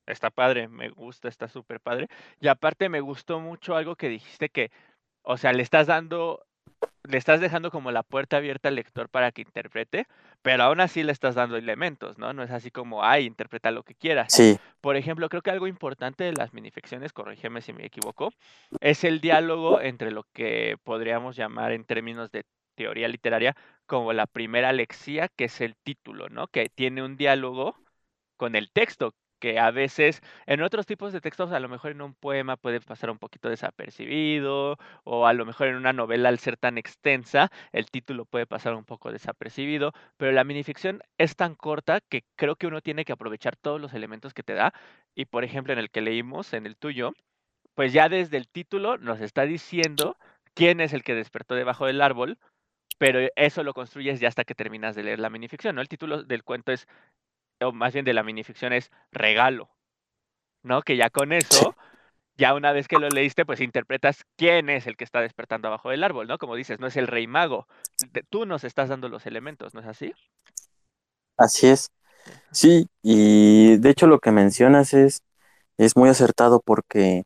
Está padre, me gusta, está súper padre. Y aparte me gustó mucho algo que dijiste que, o sea, le estás dando le estás dejando como la puerta abierta al lector para que interprete, pero aún así le estás dando elementos, ¿no? No es así como, ay, interpreta lo que quieras. Sí. Por ejemplo, creo que algo importante de las minificciones, corrígeme si me equivoco, es el diálogo entre lo que podríamos llamar en términos de teoría literaria como la primera lexía, que es el título, ¿no? Que tiene un diálogo con el texto, que a veces en otros tipos de textos, a lo mejor en un poema puede pasar un poquito desapercibido, o a lo mejor en una novela al ser tan extensa, el título puede pasar un poco desapercibido, pero la minificción es tan corta que creo que uno tiene que aprovechar todos los elementos que te da, y por ejemplo en el que leímos, en el tuyo, pues ya desde el título nos está diciendo quién es el que despertó debajo del árbol, pero eso lo construyes ya hasta que terminas de leer la minificción, ¿no? El título del cuento es o más bien de la minificción es regalo, ¿no? Que ya con eso, ya una vez que lo leíste, pues interpretas quién es el que está despertando abajo del árbol, ¿no? Como dices, no es el rey mago, tú nos estás dando los elementos, ¿no es así? Así es. Sí, y de hecho lo que mencionas es, es muy acertado porque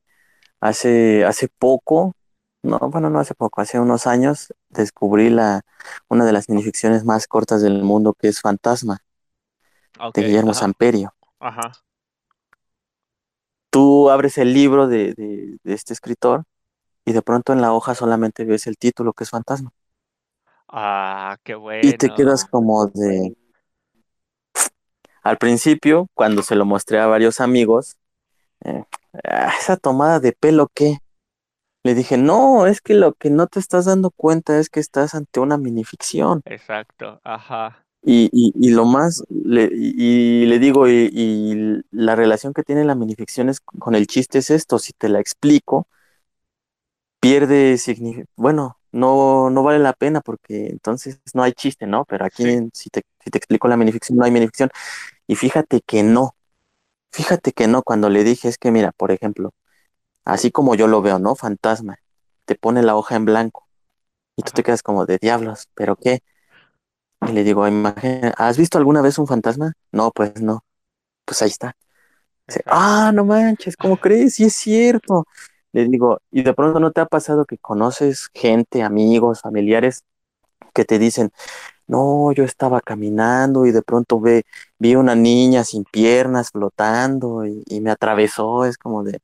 hace, hace poco, no, bueno, no hace poco, hace unos años descubrí la, una de las minificciones más cortas del mundo que es Fantasma de Guillermo Samperio. Ajá. Tú abres el libro de, este escritor y de pronto en la hoja solamente ves el título que es Fantasma. Ah, qué bueno. Y te quedas como de... Al principio, cuando se lo mostré a varios amigos, eh, ah, esa tomada de pelo, ¿qué? Le dije, no, es que lo que no te estás dando cuenta es que estás ante una minificción. Exacto, ajá. Y, y, lo más, le, y, le digo, y, la relación que tiene la minificción es, con el chiste es esto, si te la explico, pierde significado, bueno, no, no vale la pena porque entonces no hay chiste, ¿no? Pero aquí si, te, si te explico la minificción, no hay minificción. Y fíjate que no, fíjate que no, cuando le dije es que mira, por ejemplo, así como yo lo veo, ¿no? Fantasma, te pone la hoja en blanco y tú te quedas como de diablos, pero ¿qué? Y le digo, ¿has visto alguna vez un fantasma? No, pues no. Pues ahí está. ah, no manches, ¿cómo crees? Sí es cierto. le digo, y de pronto no te ha pasado que conoces gente, amigos, familiares que te dicen, no, yo estaba caminando y de pronto ve, vi una niña sin piernas flotando y, me atravesó, es como de,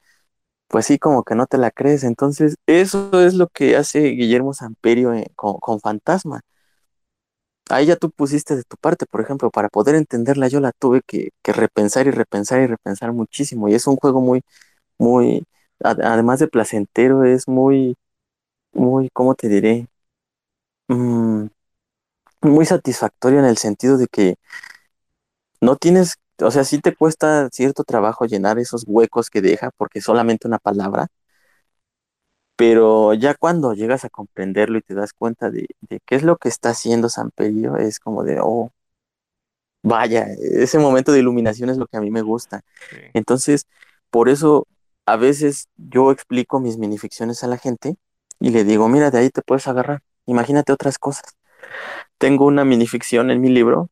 pues sí, como que no te la crees. Entonces, eso es lo que hace Guillermo Samperio eh, con, Fantasma. Ahí ya tú pusiste de tu parte, por ejemplo, para poder entenderla yo la tuve que, que repensar y repensar y repensar muchísimo. Y es un juego muy, muy, además de placentero, es muy, muy, ¿cómo te diré? Mm, muy satisfactorio en el sentido de que no tienes, o sea, sí te cuesta cierto trabajo llenar esos huecos que deja porque solamente una palabra, pero ya cuando llegas a comprenderlo y te das cuenta de, qué es lo que está haciendo San Pedro, es como de, oh, vaya, ese momento de iluminación es lo que a mí me gusta. Entonces, por eso a veces yo explico mis minificciones a la gente y le digo, mira, de ahí te puedes agarrar, imagínate otras cosas. Tengo una minificción en mi libro,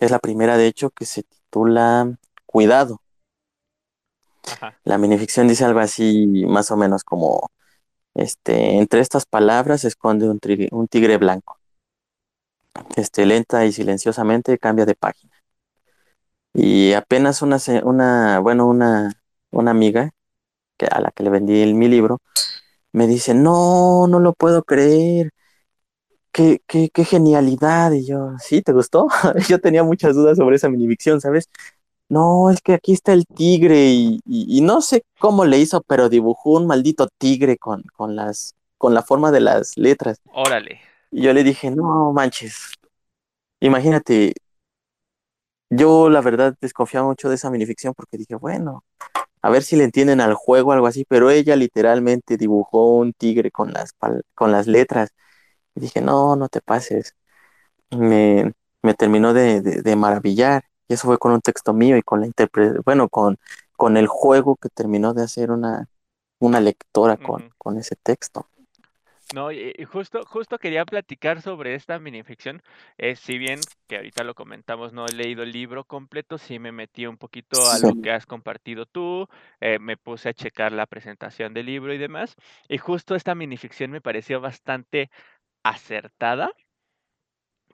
es la primera de hecho, que se titula Cuidado. La minificción dice algo así, más o menos como, este, entre estas palabras se esconde un, tigre blanco. Este, lenta y silenciosamente cambia de página. Y apenas una, una bueno, una, una amiga que, a la que le vendí mi libro, me dice, no, no lo puedo creer, qué, qué, qué genialidad. Y yo, ¿sí? ¿Te gustó? yo tenía muchas dudas sobre esa minivicción, ¿sabes? No, es que aquí está el tigre y, no sé cómo le hizo, pero dibujó un maldito tigre con, con, las, con la forma de las letras. Órale. Y yo le dije, no manches, imagínate, yo la verdad desconfiaba mucho de esa minificción porque dije, bueno, a ver si le entienden al juego o algo así, pero ella literalmente dibujó un tigre con las, con las letras. Y dije, no, no te pases. Me, me terminó de, de, maravillar. Y eso fue con un texto mío y con la interpretación, bueno, con, con el juego que terminó de hacer una, una lectora con, con ese texto. No, y, justo, justo quería platicar sobre esta minificción. Eh, si bien que ahorita lo comentamos, no he leído el libro completo, sí me metí un poquito a lo que has compartido tú, eh, me puse a checar la presentación del libro y demás. Y justo esta minificción me pareció bastante acertada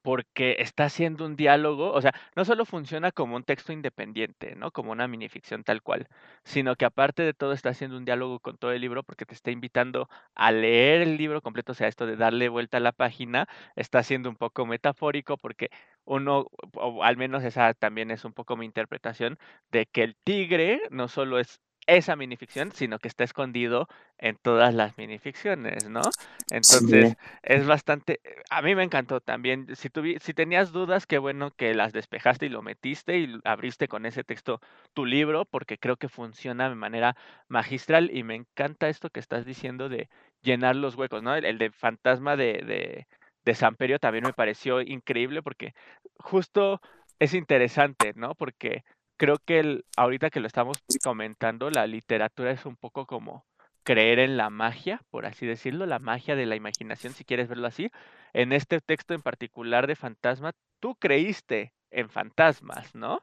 porque está haciendo un diálogo, o sea, no solo funciona como un texto independiente, ¿no? Como una minificción tal cual, sino que aparte de todo está haciendo un diálogo con todo el libro porque te está invitando a leer el libro completo, o sea, esto de darle vuelta a la página, está siendo un poco metafórico porque uno, o al menos esa también es un poco mi interpretación, de que el tigre no solo es esa minificción, sino que está escondido en todas las minificciones, ¿no? Entonces, es bastante, a mí me encantó también, si, si tenías dudas, qué bueno que las despejaste y lo metiste y abriste con ese texto tu libro, porque creo que funciona de manera magistral y me encanta esto que estás diciendo de llenar los huecos, ¿no? El, de fantasma de, de, de Samperio también me pareció increíble porque justo es interesante, ¿no? Porque creo que el, ahorita que lo estamos comentando, la literatura es un poco como creer en la magia, por así decirlo, la magia de la imaginación, si quieres verlo así. En este texto en particular de Fantasma, tú creíste en fantasmas, ¿no?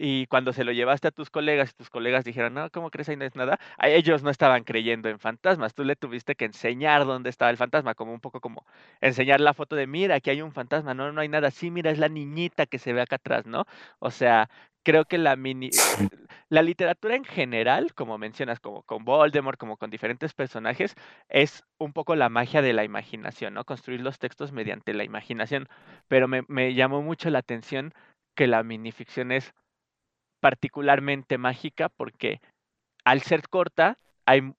Y cuando se lo llevaste a tus colegas y tus colegas dijeron, no, ¿cómo crees ahí no es nada? A ellos no estaban creyendo en fantasmas. Tú le tuviste que enseñar dónde estaba el fantasma, como un poco como enseñar la foto de, mira, aquí hay un fantasma, no, no hay nada. Sí, mira, es la niñita que se ve acá atrás, ¿no? O sea, creo que la mini la literatura en general, como mencionas, como con Voldemort, como con diferentes personajes, es un poco la magia de la imaginación, ¿no? Construir los textos mediante la imaginación. Pero me, me llamó mucho la atención que la minificción es particularmente mágica porque al ser corta hay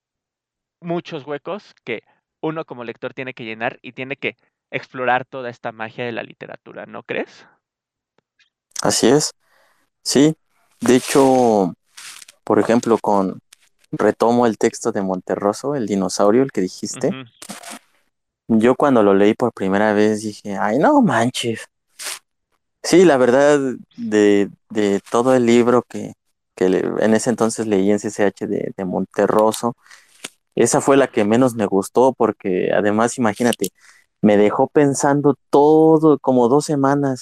muchos huecos que uno como lector tiene que llenar y tiene que explorar toda esta magia de la literatura, ¿no crees? Así es. Sí, de hecho, por ejemplo, con retomo el texto de Monterroso, el dinosaurio, el que dijiste. Yo cuando lo leí por primera vez dije, ay, no manches. Sí, la verdad, de, de todo el libro que, que en ese entonces leí en CCH de, de Monterroso, esa fue la que menos me gustó porque además, imagínate, me dejó pensando todo como dos semanas,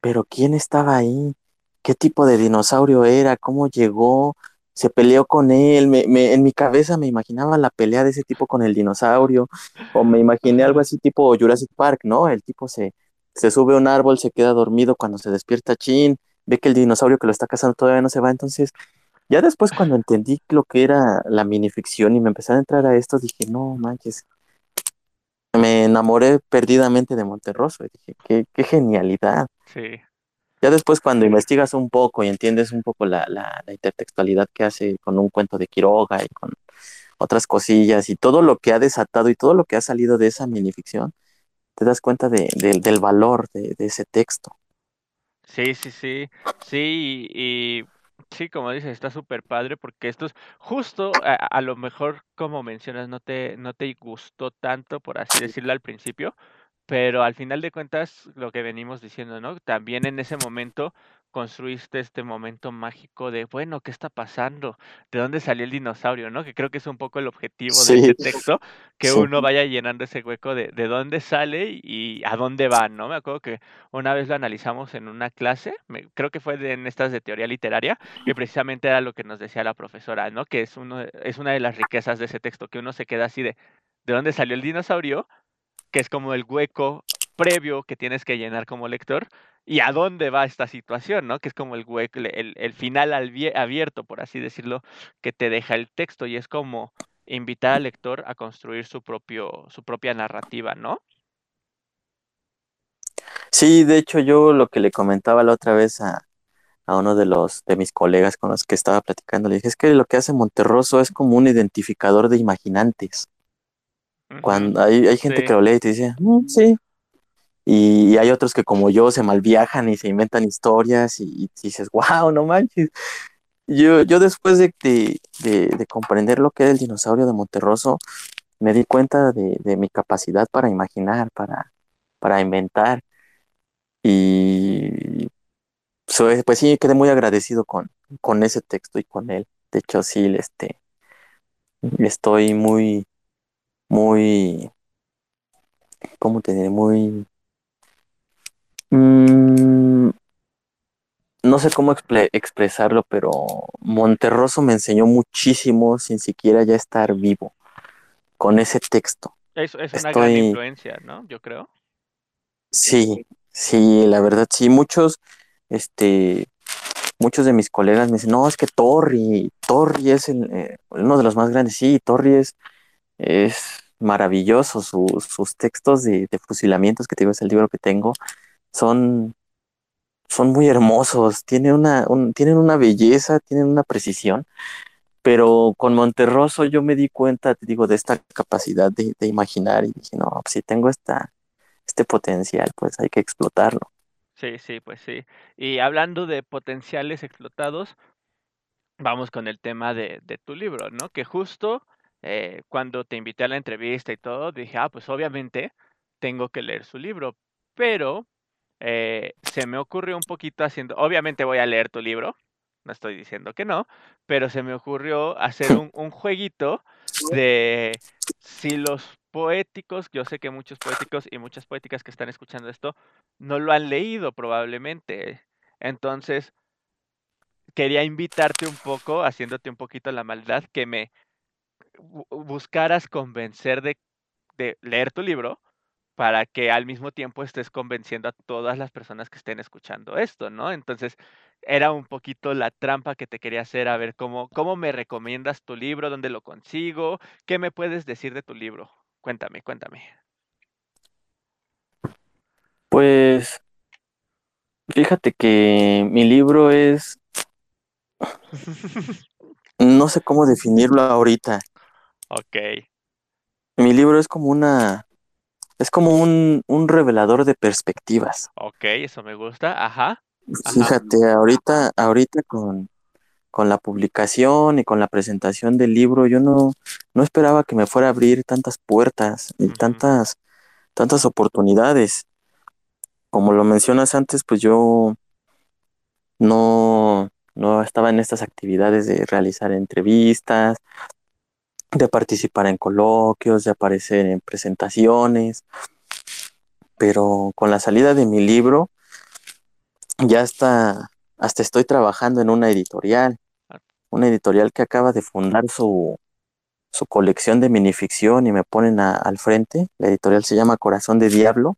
pero ¿quién estaba ahí? Qué tipo de dinosaurio era, cómo llegó, se peleó con él, me, me, en mi cabeza me imaginaba la pelea de ese tipo con el dinosaurio, o me imaginé algo así tipo Jurassic Park, ¿no? El tipo se, se sube a un árbol, se queda dormido cuando se despierta Chin, ve que el dinosaurio que lo está cazando todavía no se va, entonces ya después cuando entendí lo que era la minificción y me empecé a entrar a esto, dije, no manches, me enamoré perdidamente de Monterroso, dije, qué, qué genialidad. Sí. Ya después cuando investigas un poco y entiendes un poco la, la, intertextualidad que hace con un cuento de Quiroga y con otras cosillas y todo lo que ha desatado y todo lo que ha salido de esa minificción, te das cuenta de, del valor de, ese texto. Sí, sí, sí, sí, y, sí, como dices, está súper padre porque esto es justo, a, a, lo mejor como mencionas, no te, no te gustó tanto, por así decirlo al principio, pero al final de cuentas, lo que venimos diciendo, ¿no? También en ese momento construiste este momento mágico de, bueno, ¿qué está pasando? ¿De dónde salió el dinosaurio? ¿No? Que creo que es un poco el objetivo de este texto, que uno vaya llenando ese hueco de, de dónde sale y a dónde va, ¿no? Me acuerdo que una vez lo analizamos en una clase, creo que fue de, en estas de teoría literaria, que precisamente era lo que nos decía la profesora, ¿no? Que es, uno, es una de las riquezas de ese texto, que uno se queda así de, ¿de dónde salió el dinosaurio? Que es como el hueco previo que tienes que llenar como lector y a dónde va esta situación, ¿no? Que es como el hueco, el, el final abierto, por así decirlo, que te deja el texto y es como invitar al lector a construir su propio, su propia narrativa, ¿no? Sí, de hecho yo lo que le comentaba la otra vez a, a uno de los de mis colegas con los que estaba platicando, le dije, es que lo que hace Monterroso es como un identificador de imaginantes. Cuando hay, hay gente que lo lee y te dice, mm, sí. Y, hay otros que como yo se malviajan y se inventan historias y, dices, wow, no manches. Yo, yo después de, de, comprender lo que era el dinosaurio de Monterroso, me di cuenta de, mi capacidad para imaginar, para, para inventar. Y pues sí, quedé muy agradecido con, con ese texto y con él. De hecho, sí, este, estoy muy, muy, ¿cómo te diré? Muy... Mm, no sé cómo expresarlo, pero Monterroso me enseñó muchísimo sin siquiera ya estar vivo con ese texto. Es, es una gran influencia, ¿no? Yo creo. Sí, sí, la verdad, sí, muchos, este, muchos de mis colegas me dicen, no, es que Torri, Torri es eh, uno de los más grandes, sí, Torri es, es maravilloso. sus textos de, fusilamientos, que te digo, es el libro que tengo, son, son muy hermosos. Tienen una, tienen una belleza, tienen una precisión. Pero con Monterroso yo me di cuenta, te digo, de esta capacidad de, imaginar y dije, no, si tengo esta, este potencial, pues hay que explotarlo. Sí, sí, pues sí. Y hablando de potenciales explotados, vamos con el tema de, de tu libro, ¿no? Que justo eh, cuando te invité a la entrevista y todo, dije, ah, pues obviamente tengo que leer su libro, pero eh, se me ocurrió un poquito haciendo, obviamente voy a leer tu libro, no estoy diciendo que no, pero se me ocurrió hacer un, un jueguito de si los poéticos, yo sé que muchos poéticos y muchas poéticas que están escuchando esto no lo han leído probablemente. Entonces, quería invitarte un poco, haciéndote un poquito la maldad, que me buscaras convencer de, de leer tu libro para que al mismo tiempo estés convenciendo a todas las personas que estén escuchando esto, ¿no? Entonces, era un poquito la trampa que te quería hacer, a ver cómo, cómo me recomiendas tu libro, dónde lo consigo, qué me puedes decir de tu libro. Cuéntame, cuéntame. Pues, fíjate que mi libro es... No sé cómo definirlo ahorita. Ok. Mi libro es como una, es como un, un revelador de perspectivas. Ok, eso me gusta, ajá. Fíjate, ahorita, ahorita con, con la publicación y con la presentación del libro, yo no, no esperaba que me fuera a abrir tantas puertas y tantas, tantas oportunidades. Como lo mencionas antes, pues yo no, no estaba en estas actividades de realizar entrevistas, de participar en coloquios, de aparecer en presentaciones, pero con la salida de mi libro, ya está, hasta estoy trabajando en una editorial. una editorial que acaba de fundar su, su colección de minificción y me ponen al frente. La editorial se llama Corazón de Diablo.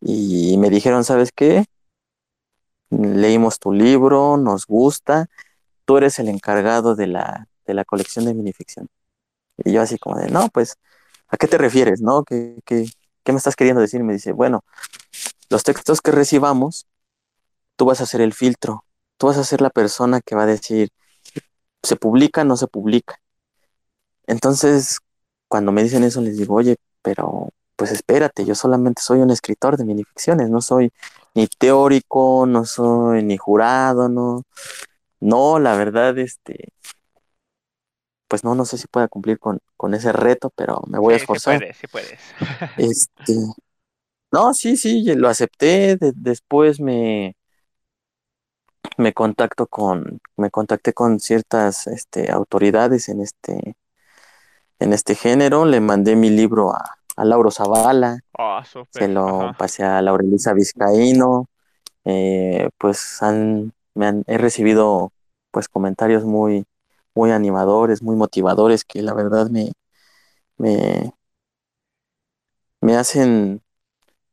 Y me dijeron, ¿sabes qué? Leímos tu libro, nos gusta, tú eres el encargado de la, de la colección de minificción. Y yo así como de, no, pues, ¿a qué te refieres? ¿No? ¿Qué, qué, qué me estás queriendo decir? me dice, bueno, los textos que recibamos, tú vas a hacer el filtro, tú vas a ser la persona que va a decir, ¿se publica no se publica? Entonces, cuando me dicen eso, les digo, oye, pero pues espérate, yo solamente soy un escritor de minificciones, no soy ni teórico, no soy ni jurado, no, no, la verdad, este, pues no, no sé si pueda cumplir con, con ese reto, pero me voy a esforzar. Sí puedes, sí puedes. este, no, sí, sí, lo acepté, después me, me contacto con, me contacté con ciertas este, autoridades en este, en este género, le mandé mi libro a, a Lauro Zavala, ah, se lo pasé a Laurelisa Vizcaíno, eh, pues han, me han, he recibido pues comentarios muy, muy animadores, muy motivadores, que la verdad me, me, me hacen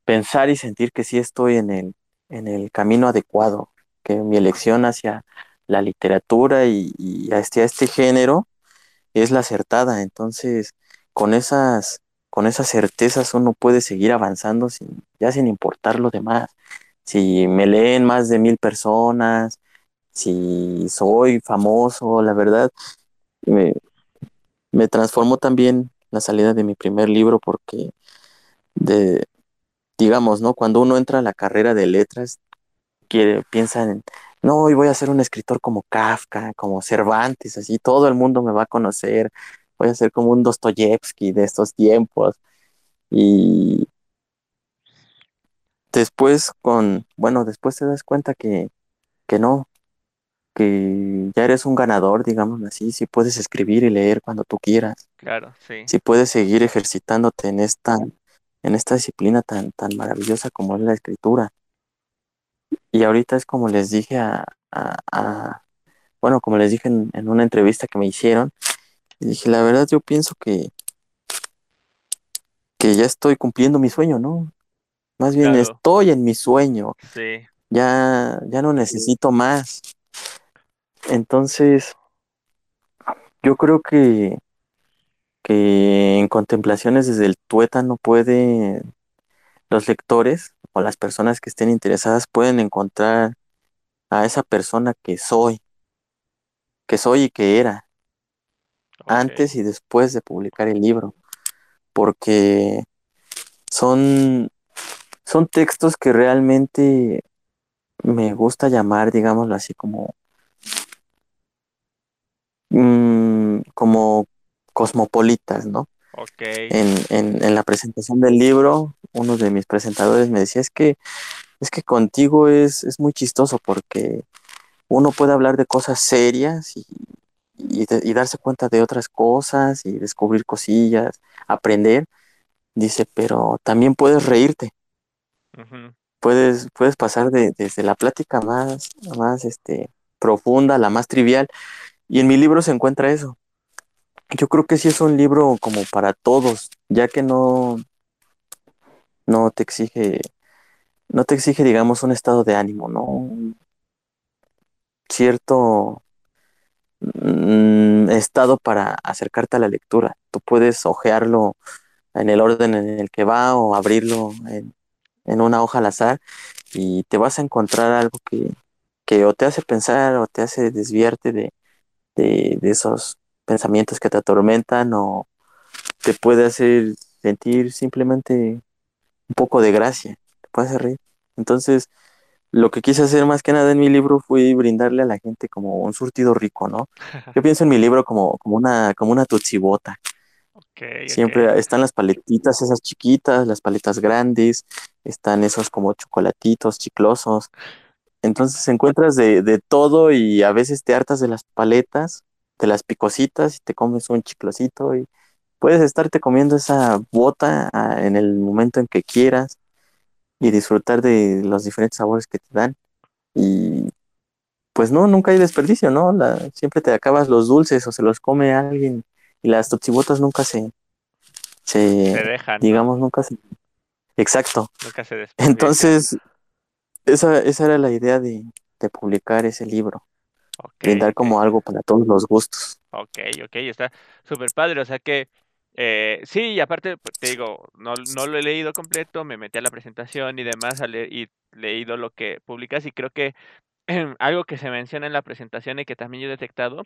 pensar y sentir que sí estoy en el, en el camino adecuado, que mi elección hacia la literatura y, y hacia este género es la acertada. Entonces, con esas, con esas certezas uno puede seguir avanzando sin, ya sin importar lo demás. Si me leen más de mil personas, si soy famoso, la verdad, me, me transformó también la salida de mi primer libro porque de, digamos, ¿no? Cuando uno entra a la carrera de letras, quiere, piensa en, no, hoy voy a ser un escritor como Kafka, como Cervantes, así todo el mundo me va a conocer, voy a ser como un Dostoyevsky de estos tiempos. Y después con, bueno, después te das cuenta que, que no, que ya eres un ganador, digamos así, si puedes escribir y leer cuando tú quieras. Claro, sí. Si puedes seguir ejercitándote en esta, en esta disciplina tan, tan maravillosa como es la escritura. Y ahorita es como les dije a, bueno, como les dije en, una entrevista que me hicieron, dije, la verdad yo pienso que, que ya estoy cumpliendo mi sueño, ¿no? Más bien estoy en mi sueño. Sí. Ya, ya no necesito más. Entonces, yo creo que, que en contemplaciones desde el tuétano puede los lectores o las personas que estén interesadas pueden encontrar a esa persona que soy, que soy y que era, antes y después de publicar el libro, porque son, son textos que realmente me gusta llamar, digámoslo así, como, mm, como cosmopolitas, ¿no? En, en, en, la presentación del libro, uno de mis presentadores me decía, es que, es que contigo es, es muy chistoso porque uno puede hablar de cosas serias y, y, darse cuenta de otras cosas y descubrir cosillas, aprender. Dice, pero también puedes reírte. Puedes, puedes pasar de, desde la plática más, más este, profunda, la más trivial. Y en mi libro se encuentra eso. Yo creo que sí es un libro como para todos, ya que no, no te exige, no te exige, digamos, un estado de ánimo, ¿no? Cierto mm, estado para acercarte a la lectura. Tú puedes hojearlo en el orden en el que va o abrirlo en, una hoja al azar y te vas a encontrar algo que, que o te hace pensar o te hace desviarte de, de, de esos pensamientos que te atormentan o te puede hacer sentir simplemente un poco de gracia, te puede hacer reír. Entonces, lo que quise hacer más que nada en mi libro fue brindarle a la gente como un surtido rico, ¿no? Yo pienso en mi libro como, como una, como una tutsibota. Siempre están las paletitas esas chiquitas, las paletas grandes, están esos como chocolatitos chiclosos. Entonces encuentras de, de todo y a veces te hartas de las paletas, de las picositas y te comes un chiclosito y puedes estarte comiendo esa bota ah, en el momento en que quieras y disfrutar de los diferentes sabores que te dan. Y pues no, nunca hay desperdicio, ¿no? La, siempre te acabas los dulces o se los come alguien y las totsibotas nunca se, se, dejan. digamos, nunca se... Exacto. Nunca se Entonces, esa, esa era la idea de, de publicar ese libro. brindar como algo para todos los gustos. Ok, ok, está súper padre. O sea que, eh, sí, y aparte, pues, te digo, no, no lo he leído completo, me metí a la presentación y demás y leído lo que publicas y creo que algo que se menciona en la presentación y que también yo he detectado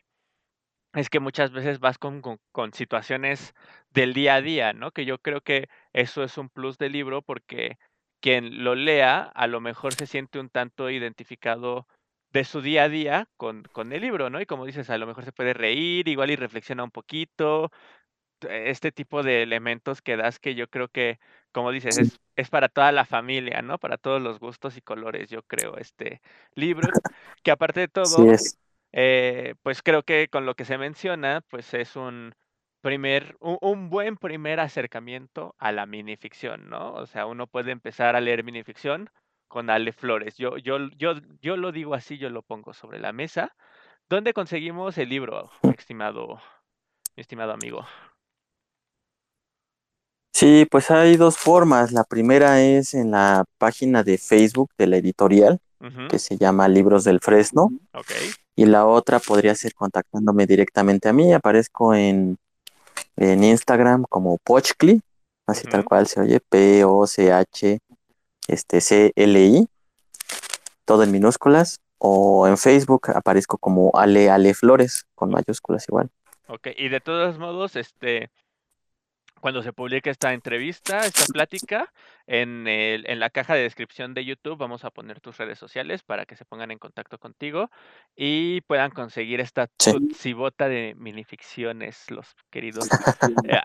es que muchas veces vas con, con, situaciones del día a día, ¿no? Que yo creo que eso es un plus del libro porque quien lo lea a lo mejor se siente un tanto identificado de su día a día con, con el libro, ¿no? Y como dices, a lo mejor se puede reír, igual y reflexiona un poquito, este tipo de elementos que das que yo creo que, como dices, es, es, para toda la familia, ¿no? Para todos los gustos y colores, yo creo, este libro, que aparte de todo, eh, pues creo que con lo que se menciona, pues es un primer, un, buen primer acercamiento a la minificción, ¿no? O sea, uno puede empezar a leer minificción con Ale Flores. Yo, yo, yo, yo lo digo así, yo lo pongo sobre la mesa. ¿Dónde conseguimos el libro, estimado, mi estimado amigo? Sí, pues hay dos formas. La primera es en la página de Facebook de la editorial, que se llama Libros del Fresno. Y la otra podría ser contactándome directamente a mí. Aparezco en, en Instagram como Pochcli, así tal cual se oye, P-O-C-H este, C-L-I, todo en minúsculas. O en Facebook aparezco como Ale Ale Flores, con mayúsculas igual. Ok, y de todos modos, este, cuando se publique esta entrevista, esta plática, en, el, en la caja de descripción de YouTube vamos a poner tus redes sociales para que se pongan en contacto contigo y puedan conseguir esta cibota de minificciones, los queridos eh,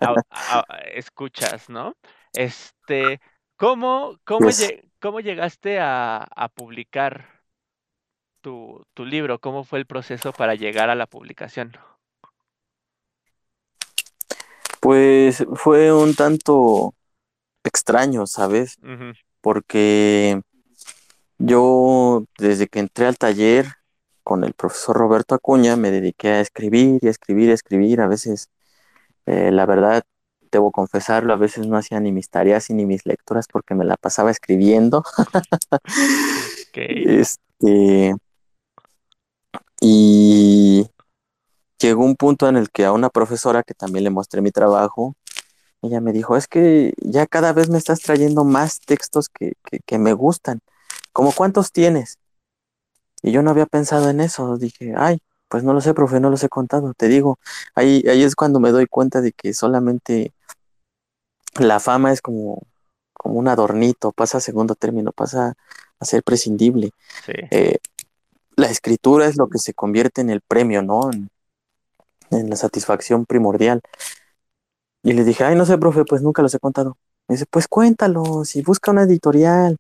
escuchas, ¿no? Este, ¿cómo, cómo, cómo llegaste a, a publicar tu, tu libro? ¿Cómo fue el proceso para llegar a la publicación? Pues fue un tanto extraño, ¿sabes? Porque yo desde que entré al taller con el profesor Roberto Acuña me dediqué a escribir y a escribir y a escribir. A veces, eh, la verdad, debo confesarlo, a veces no hacía ni mis tareas ni mis lecturas porque me la pasaba escribiendo. Este, y llegó un punto en el que a una profesora que también le mostré mi trabajo, ella me dijo, es que ya cada vez me estás trayendo más textos que, me gustan. ¿Cómo cuántos tienes? Y yo no había pensado en eso. Dije, ay, pues no lo sé, profe, no los he contado. Te digo, ahí, ahí es cuando me doy cuenta de que solamente la fama es como, como un adornito, pasa a segundo término, pasa a ser prescindible. Eh, la escritura es lo que se convierte en el premio, ¿no? en la satisfacción primordial. Y le dije, ay, no sé, profe, pues nunca los he contado. Me dice, pues cuéntalos y busca una editorial,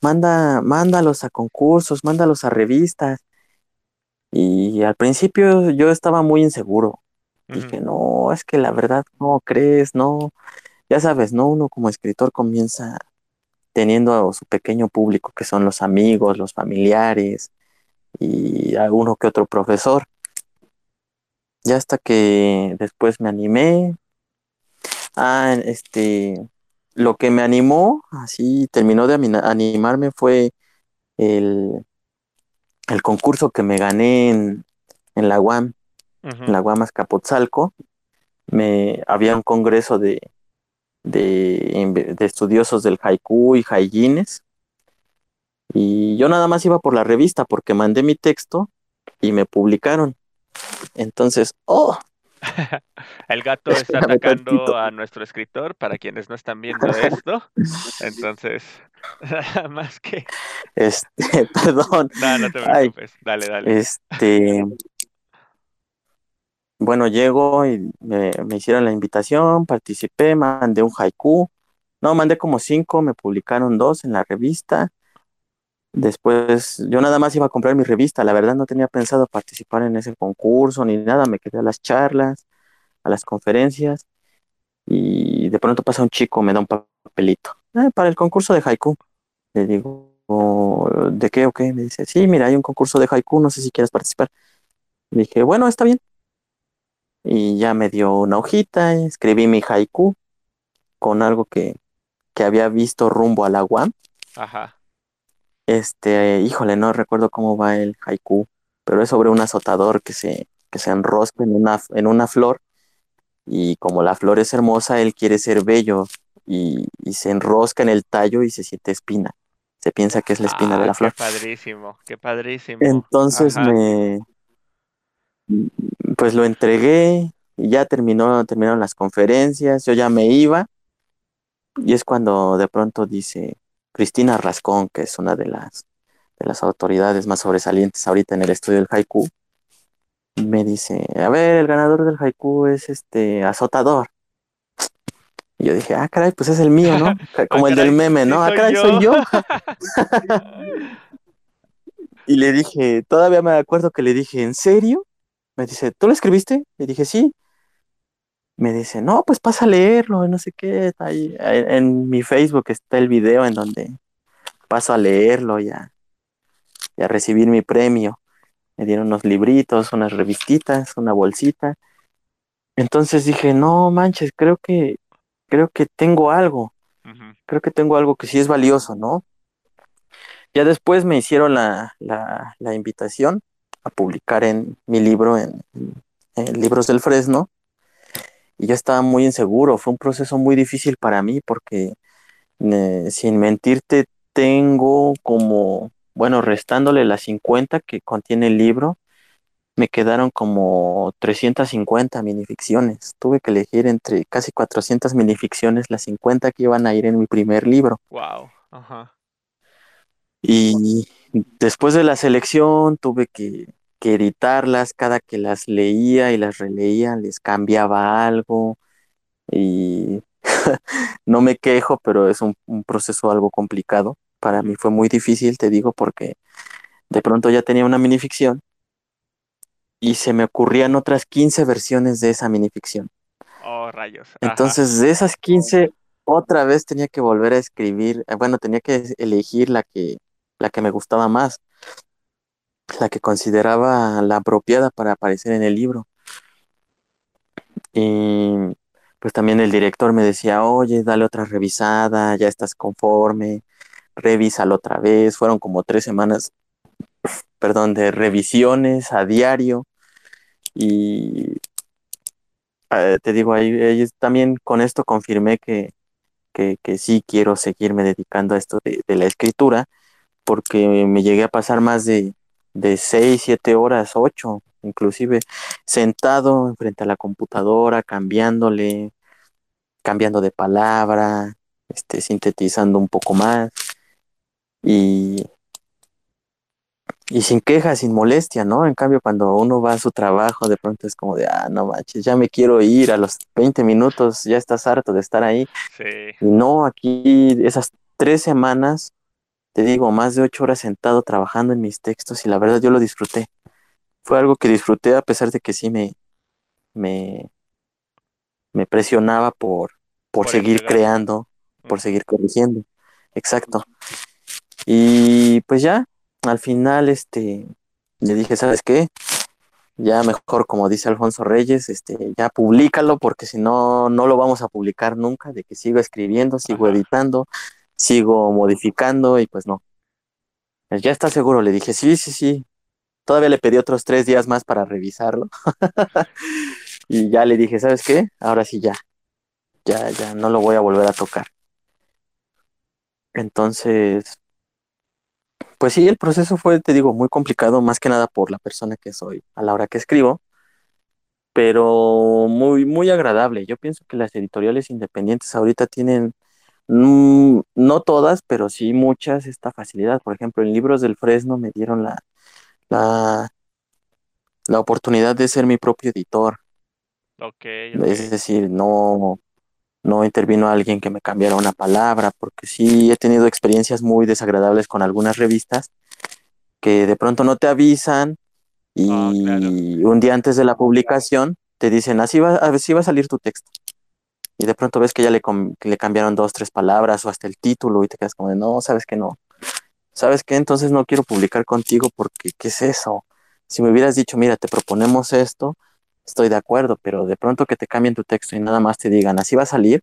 manda, mándalos a concursos, mándalos a revistas. Y al principio yo estaba muy inseguro. Dije, no, es que la verdad no crees, no. Ya sabes, ¿no? Uno como escritor comienza teniendo a su pequeño público, que son los amigos, los familiares y alguno que otro profesor. Ya hasta que después me animé. Ah, este, lo que me animó, así terminó de animarme fue el, el concurso que me gané en, la UAM, en la UAM Azcapotzalco. Me, había un congreso de, de, de estudiosos del haiku y haijines. Y yo nada más iba por la revista porque mandé mi texto y me publicaron. Entonces, ¡oh! El gato está atacando a nuestro escritor, para quienes no están viendo esto. Entonces, nada más que. Este, perdón. No, no te preocupes. dale, dale. Este. Bueno, llego y me, me, hicieron la invitación, participé, mandé un haiku. No, mandé como cinco, me publicaron dos en la revista. Después, yo nada más iba a comprar mi revista, la verdad no tenía pensado participar en ese concurso ni nada, me quedé a las charlas, a las conferencias y de pronto pasa un chico, me da un papelito, eh, para el concurso de haiku. Le digo, ¿de qué? Me dice, sí, mira, hay un concurso de haiku, no sé si quieres participar. Dije, bueno, está bien. Y ya me dio una hojita, escribí mi haiku con algo que, que había visto rumbo a la UAM. Ajá. Este, híjole, no recuerdo cómo va el haiku, pero es sobre un azotador que se, que se enrosca en una, en una flor y como la flor es hermosa, él quiere ser bello y, se enrosca en el tallo y se siente espina. Se piensa que es la espina de Ah, la qué flor. padrísimo, qué padrísimo. Entonces Ajá. me, pues lo entregué y ya terminó, terminaron las conferencias, yo ya me iba y es cuando de pronto dice Cristina Rascón, que es una de las, de las autoridades más sobresalientes ahorita en el estudio del haiku, me dice, a ver, el ganador del haiku es este azotador. Y yo dije, ah, caray, pues es el mío, ¿no? Como Ah, el del meme, sí ¿no? Ah, caray, yo. soy yo. Y le dije, todavía me acuerdo que le dije, ¿en serio? Me dice, ¿tú lo escribiste? Le dije, sí. Me dice, no, pues pasa a leerlo, no sé qué. Ahí, en mi Facebook está el video en donde paso a leerlo y a, y a recibir mi premio. Me dieron unos libritos, unas revistitas, una bolsita. Entonces dije, no manches, creo que, creo que tengo algo. Creo que tengo algo que sí es valioso, ¿no? Ya después me hicieron la, la, la invitación a publicar en mi libro en, en Libros del Fresno y yo estaba muy inseguro. Fue un proceso muy difícil para mí porque, eh, sin mentirte, tengo como, bueno, restándole las 50 que contiene el libro, me quedaron como 350 minificciones. Tuve que elegir entre casi 400 minificciones las 50 que iban a ir en mi primer libro. Wow. Ajá. Y después de la selección tuve que, que editarlas, cada que las leía y las releía les cambiaba algo y no me quejo, pero es un, un proceso algo complicado. Para mí fue muy difícil, te digo, porque de pronto ya tenía una minificción y se me ocurrían otras 15 versiones de esa minificción. Oh, rayos. Ajá. Entonces, de esas 15, otra vez tenía que volver a escribir, eh, bueno, tenía que elegir la que, la que me gustaba más, la que consideraba la apropiada para aparecer en el libro. Y pues también el director me decía, oye, dale otra revisada, ya estás conforme, revísalo otra vez. Fueron como tres semanas, perdón, de revisiones a diario. Y eh, te digo, ahí, también con esto confirmé que, que, que sí quiero seguirme dedicando a esto de, de la escritura, porque me llegué a pasar más de, de seis, siete horas, ocho, inclusive sentado frente a la computadora, cambiándole, cambiando de palabra, este, sintetizando un poco más y, y sin quejas, sin molestia, ¿no? En cambio, cuando uno va a su trabajo, de pronto es como de, ah, no manches, ya me quiero ir a los 20 minutos, ya estás harto de estar ahí. Sí. Y no, aquí esas tres semanas, te digo, más de ocho horas sentado trabajando en mis textos y la verdad yo lo disfruté. Fue algo que disfruté a pesar de que sí me, me, me presionaba por, por, Por seguir entregar. creando, por seguir corrigiendo. Exacto. Y pues ya, al final, este, le dije, ¿sabes qué? Ya mejor, como dice Alfonso Reyes, este, ya públicalo porque si no, no lo vamos a publicar nunca, de que sigo escribiendo, sigo Ajá. editando, sigo modificando y pues no. Pues, Ya está seguro, le dije, sí, sí, sí. Todavía le pedí otros tres días más para revisarlo. y ya le dije, ¿sabes qué? Ahora sí ya. Ya, ya, no lo voy a volver a tocar. Entonces, pues sí, el proceso fue, te digo, muy complicado, más que nada por la persona que soy a la hora que escribo, pero muy, muy agradable. Yo pienso que las editoriales independientes ahorita tienen, mm, no todas, pero sí muchas, esta facilidad. Por ejemplo, en Libros del Fresno me dieron la, la, la oportunidad de ser mi propio editor. Ok, Es decir, no, no intervino alguien que me cambiara una palabra, porque sí he tenido experiencias muy desagradables con algunas revistas que de pronto no te avisan y Ah, claro. un día antes de la publicación te dicen, así va, así va a salir tu texto. Y de pronto ves que ya le, que le cambiaron dos, tres palabras o hasta el título y te quedas como de, no, sabes que no. ¿sabes qué? Entonces no quiero publicar contigo porque, ¿qué es eso? Si me hubieras dicho, mira, te proponemos esto, estoy de acuerdo, pero de pronto que te cambien tu texto y nada más te digan, así va a salir,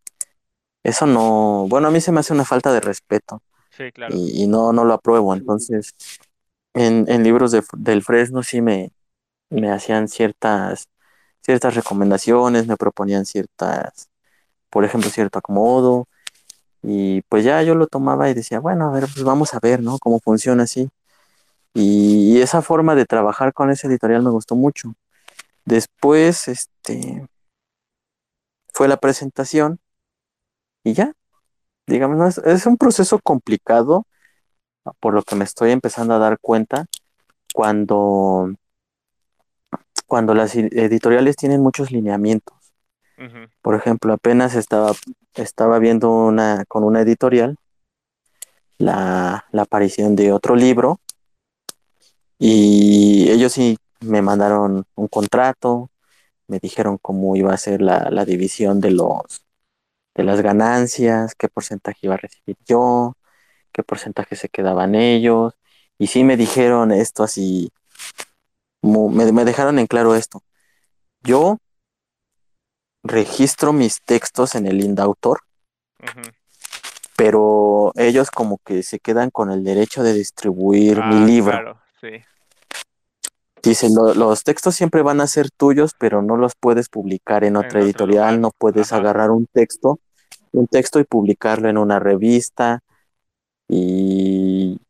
eso no, bueno, a mí se me hace una falta de respeto. Sí, claro. Y, no, no lo apruebo. Entonces, en, en libros de, del Fresno sí me, me hacían ciertas, ciertas recomendaciones, me proponían ciertas, por ejemplo, cierto acomodo, y pues ya yo lo tomaba y decía, bueno, a ver, pues vamos a ver, ¿no? Cómo funciona así. Y, esa forma de trabajar con ese editorial me gustó mucho. Después, este, fue la presentación y ya, digamos, es, un proceso complicado, por lo que me estoy empezando a dar cuenta, cuando, cuando las editoriales tienen muchos lineamientos. Por ejemplo, apenas estaba, estaba viendo una, con una editorial la, aparición de otro libro y ellos sí me mandaron un contrato, me dijeron cómo iba a ser la, la división de los de las ganancias, qué porcentaje iba a recibir yo, qué porcentaje se quedaban ellos. Y sí me dijeron esto así, me, me dejaron en claro esto. Yo registro mis textos en el Indautor, pero ellos como que se quedan con el derecho de distribuir mi ah, libro. Claro, sí. Dicen, los textos siempre van a ser tuyos, pero no los puedes publicar en otra editorial, no puedes agarrar un texto, un texto y publicarlo en una revista. Y,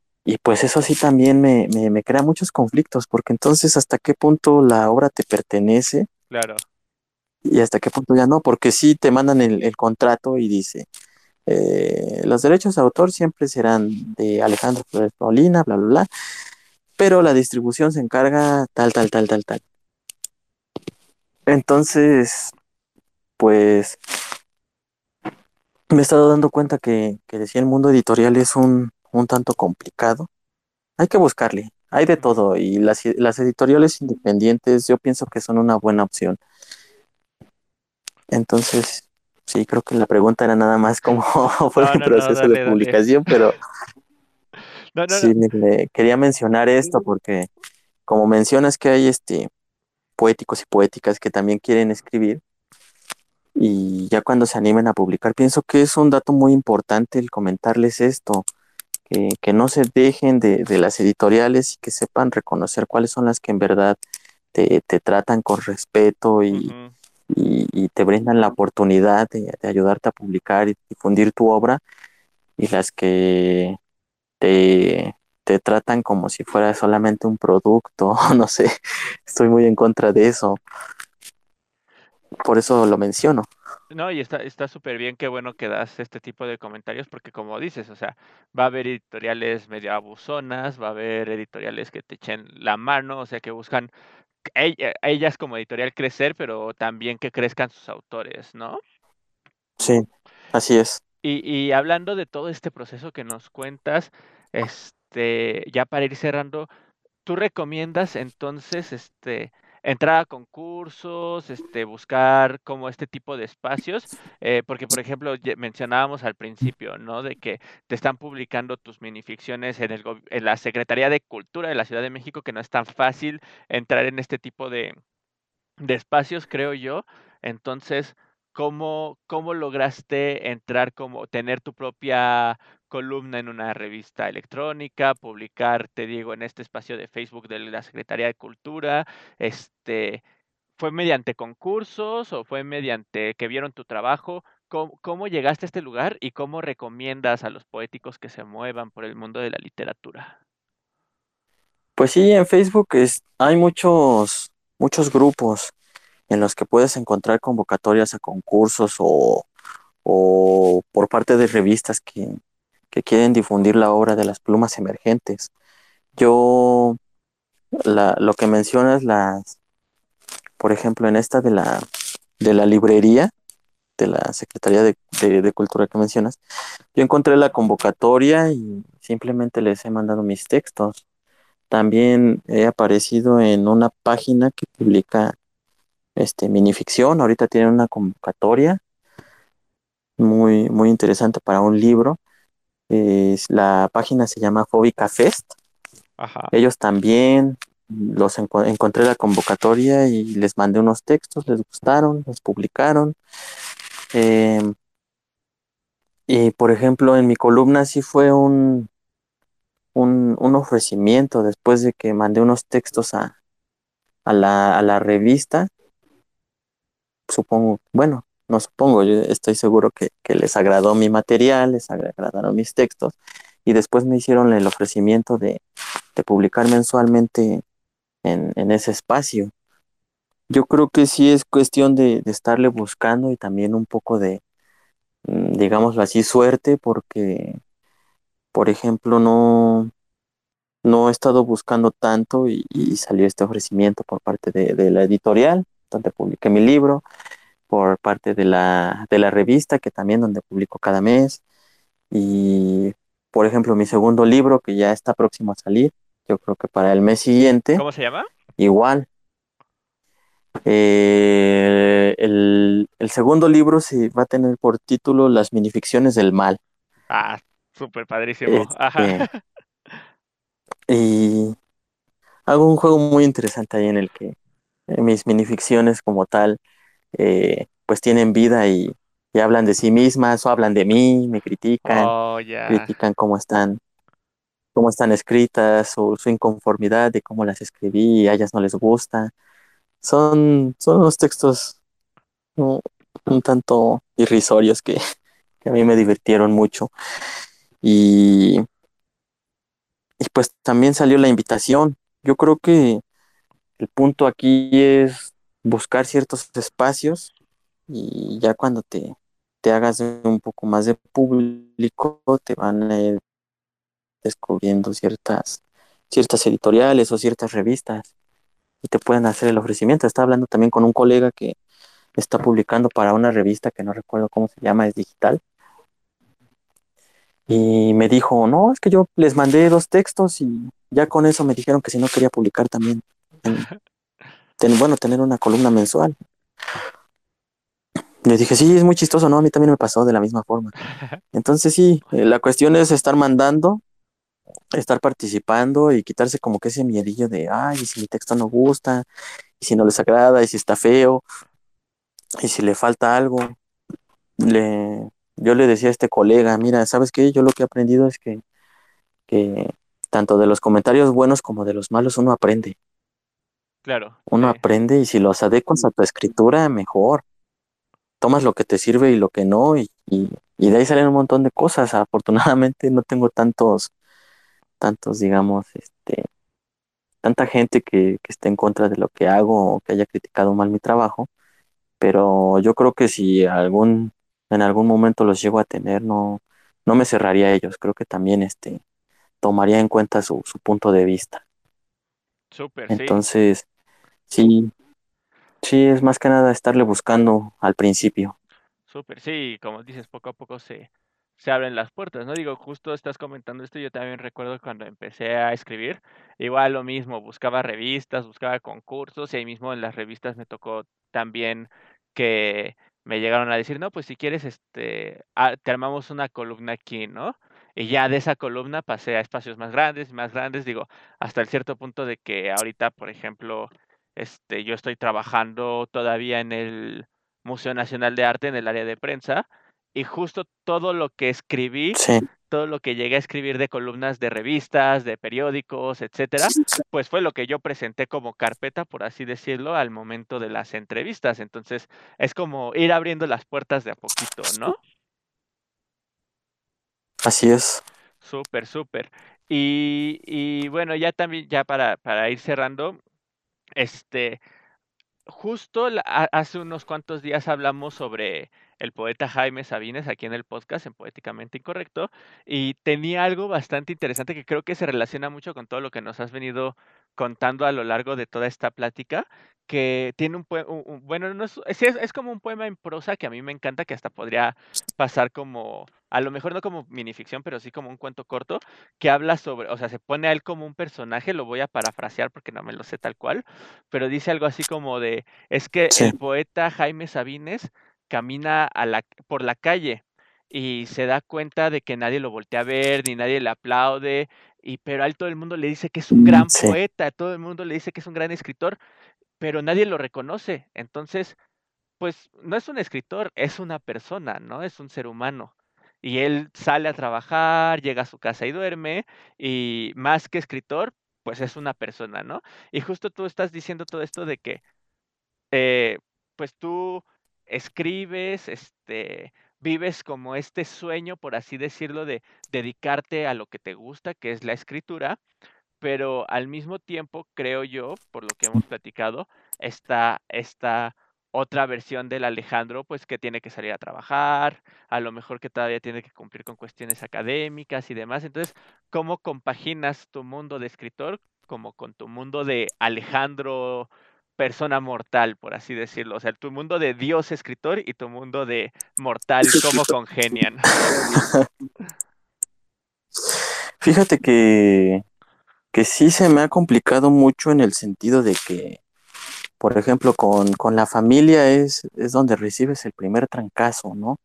pues eso sí también me, me, crea muchos conflictos, porque entonces hasta qué punto la obra te pertenece. Claro. Y hasta qué punto ya no, porque sí te mandan el, contrato y dice, eh, los derechos de autor siempre serán de Alejandro Flores Paulina, bla, bla, bla pero la distribución se encarga tal, tal, tal, tal, tal. Entonces, pues me he estado dando cuenta que, que decía el mundo editorial es un, un tanto complicado. Hay que buscarle, hay de todo y las, las editoriales independientes yo pienso que son una buena opción. Entonces, sí, creo que la pregunta era nada más cómo fue el proceso de publicación, pero sí, quería mencionar esto porque como mencionas que hay este poéticos y poéticas que también quieren escribir y ya cuando se animen a publicar, pienso que es un dato muy importante el comentarles esto, que, no se dejen de, las editoriales y que sepan reconocer cuáles son las que en verdad te, tratan con respeto y, te brindan la oportunidad de, ayudarte a publicar y difundir tu obra y las que te, tratan como si fuera solamente un producto, no sé, estoy muy en contra de eso. Por eso lo menciono. No, y está súper bien, qué bueno que das este tipo de comentarios, porque como dices, o sea, va a haber editoriales medio abusonas, va a haber editoriales que te echen la mano, o sea, que buscan ellas como editorial crecer, pero también que crezcan sus autores, ¿no? Sí, así es. Y, y hablando de todo este proceso que nos cuentas, este, ya para ir cerrando, ¿tú recomiendas entonces este, entrar a concursos, este, buscar como este tipo de espacios? Eh, porque, por ejemplo, mencionábamos al principio, ¿no? De que te están publicando tus minificciones en, el, en la Secretaría de Cultura de la Ciudad de México, que no es tan fácil entrar en este tipo de, de espacios, creo yo. Entonces, ¿Cómo, ¿Cómo lograste entrar como tener tu propia columna en una revista electrónica, publicar, te digo, en este espacio de Facebook de la Secretaría de Cultura? Este, ¿Fue mediante concursos o fue mediante que vieron tu trabajo? ¿Cómo, ¿Cómo, llegaste a este lugar y cómo recomiendas a los poéticos que se muevan por el mundo de la literatura? Pues sí, en Facebook hay muchos, muchos grupos en los que puedes encontrar convocatorias a concursos o, por parte de revistas que, quieren difundir la obra de las plumas emergentes. Yo, lo que mencionas, las, por ejemplo, en esta de la, de la librería, de la Secretaría de, de, Cultura que mencionas, yo encontré la convocatoria y simplemente les he mandado mis textos. También he aparecido en una página que publica este, minificción. Ahorita tiene una convocatoria muy, muy interesante para un libro. La página se llama Fóbica Fest. Ellos también los encontré la convocatoria y les mandé unos textos, les gustaron, los publicaron. Em, y por ejemplo, en mi columna sí fue un, un, un, ofrecimiento después de que mandé unos textos a, a, la, a la revista. Supongo, bueno, no supongo, yo estoy seguro que, les agradó mi material, les agradaron mis textos y después me hicieron el ofrecimiento de, publicar mensualmente en, ese espacio. Yo creo que sí es cuestión de, estarle buscando y también un poco de, mm, digámoslo así, suerte, porque, por ejemplo, no, no he estado buscando tanto y, salió este ofrecimiento por parte de, de, la editorial, donde publiqué mi libro, por parte de la, de la revista, que también donde publico cada mes, y por ejemplo, mi segundo libro, que ya está próximo a salir, yo creo que para el mes siguiente. ¿Cómo se llama? Igual. Eh, el, segundo libro se va a tener por título Las minificciones del mal. Ah, súper padrísimo. Ajá. Este, y hago un juego muy interesante ahí en el que eh, mis minificciones como tal, eh, pues tienen vida y, y hablan de sí mismas o hablan de mí, me critican, oh, critican cómo están, cómo están escritas o su inconformidad de cómo las escribí y a ellas no les gusta. Son, son unos textos un tanto irrisorios que, que, a mí me divirtieron mucho. Y, y pues también salió la invitación. Yo creo que el punto aquí es buscar ciertos espacios y ya cuando te, te hagas un poco más de público, te van a ir descubriendo ciertas, ciertas editoriales o ciertas revistas y te pueden hacer el ofrecimiento. Estaba hablando también con un colega que está publicando para una revista que no recuerdo cómo se llama, es digital. Y me dijo, no, es que yo les mandé dos textos y ya con eso me dijeron que si no quería publicar también. Bueno, tener una columna mensual. Le dije, sí, es muy chistoso, ¿no? A mí también me pasó de la misma forma. Entonces sí, eh, la cuestión es estar mandando, estar participando y quitarse como que ese miedillo de, ay, y si mi texto no gusta, y si no les agrada, y si está feo, y si le falta algo. Le, yo le decía a este colega, mira, ¿sabes qué? Yo lo que he aprendido es que, que tanto de los comentarios buenos como de los malos uno aprende. Claro. Uno aprende y si los adecuas a tu escritura, mejor tomas lo que te sirve y lo que no, y, de ahí salen un montón de cosas. Afortunadamente no tengo tantos, tantos, digamos, este, tanta gente que, que esté en contra de lo que hago o que haya criticado mal mi trabajo, pero yo creo que si algún, en algún momento los llego a tener, no, no me cerraría a ellos, creo que también este, tomaría en cuenta su, su punto de vista. Súper, Entonces, sí, Sí, es más que nada estarle buscando al principio. Súper, sí, como dices, poco a poco se, se abren las puertas, ¿no? Digo, justo estás comentando esto, yo también recuerdo cuando empecé a escribir, igual lo mismo, buscaba revistas, buscaba concursos y ahí mismo en las revistas me tocó también que me llegaron a decir, no, pues si quieres, este, ah, te armamos una columna aquí, ¿no? Y ya de esa columna pasé a espacios más grandes, más grandes, digo, hasta el cierto punto de que ahorita, por ejemplo, este, yo estoy trabajando todavía en el Museo Nacional de Arte en el área de prensa y justo todo lo que escribí, todo lo que llegué a escribir de columnas de revistas, de periódicos, etcétera, pues fue lo que yo presenté como carpeta, por así decirlo, al momento de las entrevistas. Entonces, es como ir abriendo las puertas de a poquito, ¿no? Así es. Súper, súper. Y, y bueno, ya también, ya para, para ir cerrando, este, justo hace unos cuantos días hablamos sobre el poeta Jaime Sabines aquí en el podcast, en Poéticamente Incorrecto, y tenía algo bastante interesante que creo que se relaciona mucho con todo lo que nos has venido contando a lo largo de toda esta plática, que tiene un, un bueno, no es, es, como un poema en prosa que a mí me encanta, que hasta podría pasar como, a lo mejor no como minificción, pero sí como un cuento corto, que habla sobre, o sea, se pone a él como un personaje, lo voy a parafrasear porque no me lo sé tal cual, pero dice algo así como de, es que el poeta Jaime Sabines camina a la, por la calle y se da cuenta de que nadie lo voltea a ver, ni nadie le aplaude, y pero a él todo el mundo le dice que es un gran Sí. poeta, todo el mundo le dice que es un gran escritor, pero nadie lo reconoce. Entonces, pues no es un escritor, es una persona, ¿no? Es un ser humano. Y él sale a trabajar, llega a su casa y duerme, y más que escritor, pues es una persona, ¿no? Y justo tú estás diciendo todo esto de que, eh, pues tú escribes, este, vives como este sueño, por así decirlo, de dedicarte a lo que te gusta, que es la escritura, pero al mismo tiempo, creo yo, por lo que hemos platicado, está esta otra versión del Alejandro, pues que tiene que salir a trabajar, a lo mejor que todavía tiene que cumplir con cuestiones académicas y demás. Entonces, ¿cómo compaginas tu mundo de escritor como con tu mundo de Alejandro, persona mortal, por así decirlo? O sea, tu mundo de Dios escritor y tu mundo de mortal, ¿cómo congenian? Fíjate que, que sí se me ha complicado mucho en el sentido de que, por ejemplo, con, con la familia es, es donde recibes el primer trancazo, ¿no?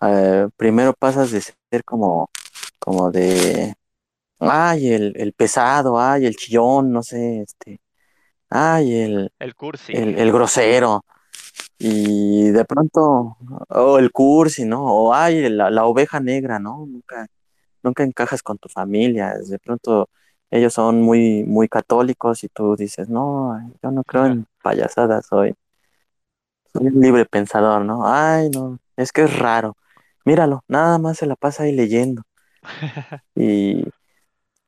Eh, primero pasas de ser como, como de, ay, el, el pesado, ay, el chillón, no sé, este, ay, el, El cursi. el, el grosero. Y de pronto, o el cursi, ¿no? O ay, la, la oveja negra, ¿no? Nunca, nunca encajas con tu familia. De pronto ellos son muy, muy católicos y tú dices, no, yo no creo en payasadas, soy, soy un libre pensador, ¿no? Ay, no, es que es raro. Míralo, nada más se la pasa ahí leyendo. Y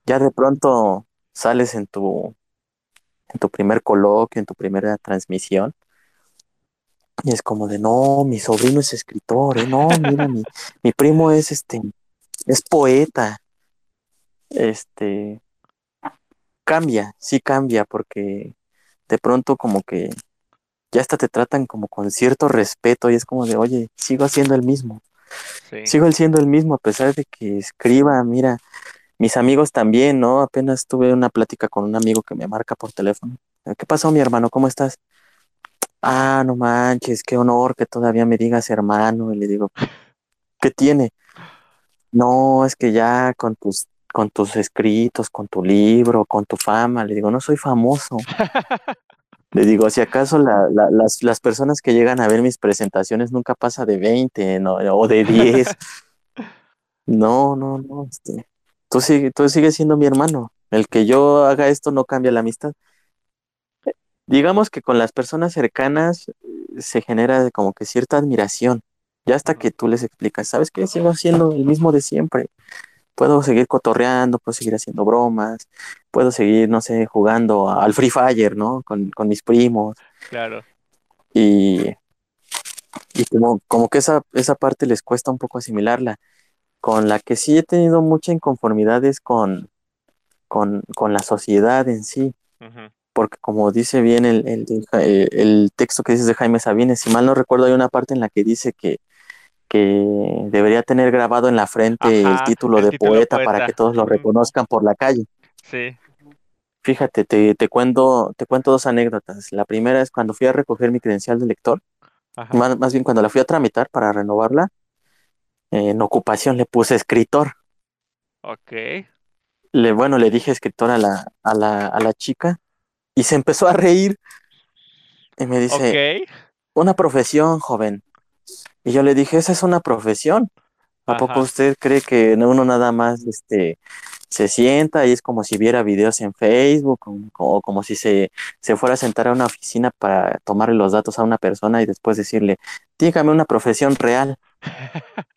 ya de pronto sales en tu, en tu primer coloquio, en tu primera transmisión. Y es como de, no, mi sobrino es escritor, ¿eh? No, mira, mi, mi primo es este, es poeta. Este, cambia, sí cambia, porque de pronto como que ya hasta te tratan como con cierto respeto y es como de, oye, sigo haciendo el mismo, Sí. sigo siendo el mismo a pesar de que escriba, mira, mis amigos también, ¿no? Apenas tuve una plática con un amigo que me marca por teléfono. ¿Qué pasó, mi hermano? ¿Cómo estás? Ah, no manches, qué honor que todavía me digas hermano. Y le digo, ¿qué tiene? No, es que ya con tus, con tus escritos, con tu libro, con tu fama, le digo, no soy famoso. Le digo, si acaso la- la- las, las personas que llegan a ver mis presentaciones nunca pasa de 20, ¿no? o de 10. No, no, no. Este, tú, sigue, tú sigues siendo mi hermano. El que yo haga esto no cambia la amistad. Digamos que con las personas cercanas eh, se genera como que cierta admiración. Ya hasta que tú les explicas, ¿sabes qué? Sigo siendo el mismo de siempre. Puedo seguir cotorreando, puedo seguir haciendo bromas, puedo seguir, no sé, jugando al Free Fire, ¿no? Con, con mis primos. Claro. Y, y como, como que esa, esa parte les cuesta un poco asimilarla. Con la que sí he tenido mucha inconformidad es con, con, con la sociedad en sí. Porque como dice bien el, el, el- el texto que dices de Jaime Sabines, si mal no recuerdo, hay una parte en la que dice que, que debería tener grabado en la frente el título el de título poeta, poeta. para que todos lo reconozcan por la calle. Sí. Fíjate, te, te cuento, te cuento dos anécdotas. La primera es cuando fui a recoger mi credencial de lector, más, más bien cuando la fui a tramitar para renovarla, en ocupación le puse escritor. Ok. Le, bueno, le dije escritor a la, a la, a la chica y se empezó a reír y me dice, Ok. una profesión, joven. Y yo le dije, esa es una profesión. ¿A poco usted cree que uno nada más este, se sienta y es como si viera videos en Facebook o, o como si se, se fuera a sentar a una oficina para tomarle los datos a una persona y después decirle, dígame una profesión real?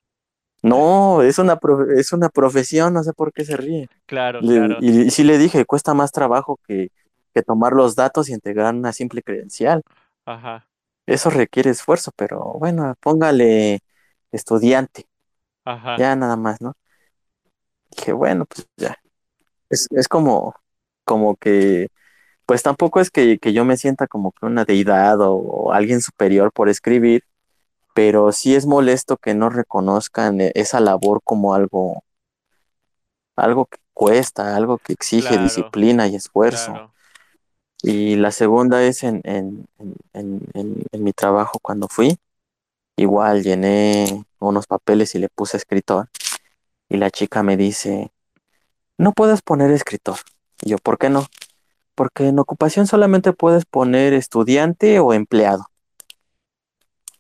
No, es una, es una profesión, no sé por qué se ríe. Claro, Le- claro. y, y sí le dije, cuesta más trabajo que, que tomar los datos y integrar una simple credencial. Ajá. Eso requiere esfuerzo, pero bueno, póngale estudiante, Ajá. ya nada más, ¿no? Dije, bueno, pues ya. Es, es como, como que, pues tampoco es que, que yo me sienta como que una deidad o, o alguien superior por escribir, pero sí es molesto que no reconozcan e- esa labor como algo, algo que cuesta, algo que exige Claro, disciplina y esfuerzo. claro. Y la segunda es en, en, en, en, en- en mi trabajo cuando fui. igual llené unos papeles y le puse escritor. Y la chica me dice, no puedes poner escritor. Y yo, ¿por qué no? Porque en ocupación solamente puedes poner estudiante o empleado.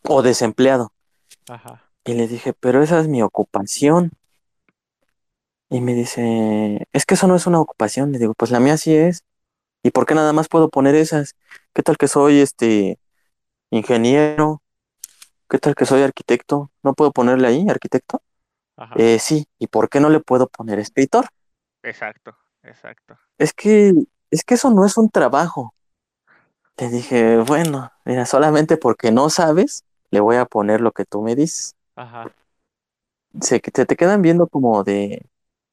O desempleado. Ajá. Y le dije, pero esa es mi ocupación. Y me dice, es que eso no es una ocupación. Le digo, pues la mía sí es. ¿Y por qué nada más puedo poner esas? ¿Qué tal que soy este ingeniero? ¿Qué tal que soy arquitecto? ¿No puedo ponerle ahí arquitecto? Ajá. Eh, sí. ¿Y por qué no le puedo poner escritor? Exacto, exacto. Es que, es que eso no es un trabajo. Le dije, bueno, mira, solamente porque no sabes, le voy a poner lo que tú me dices. Ajá. Se, te, te quedan viendo como de,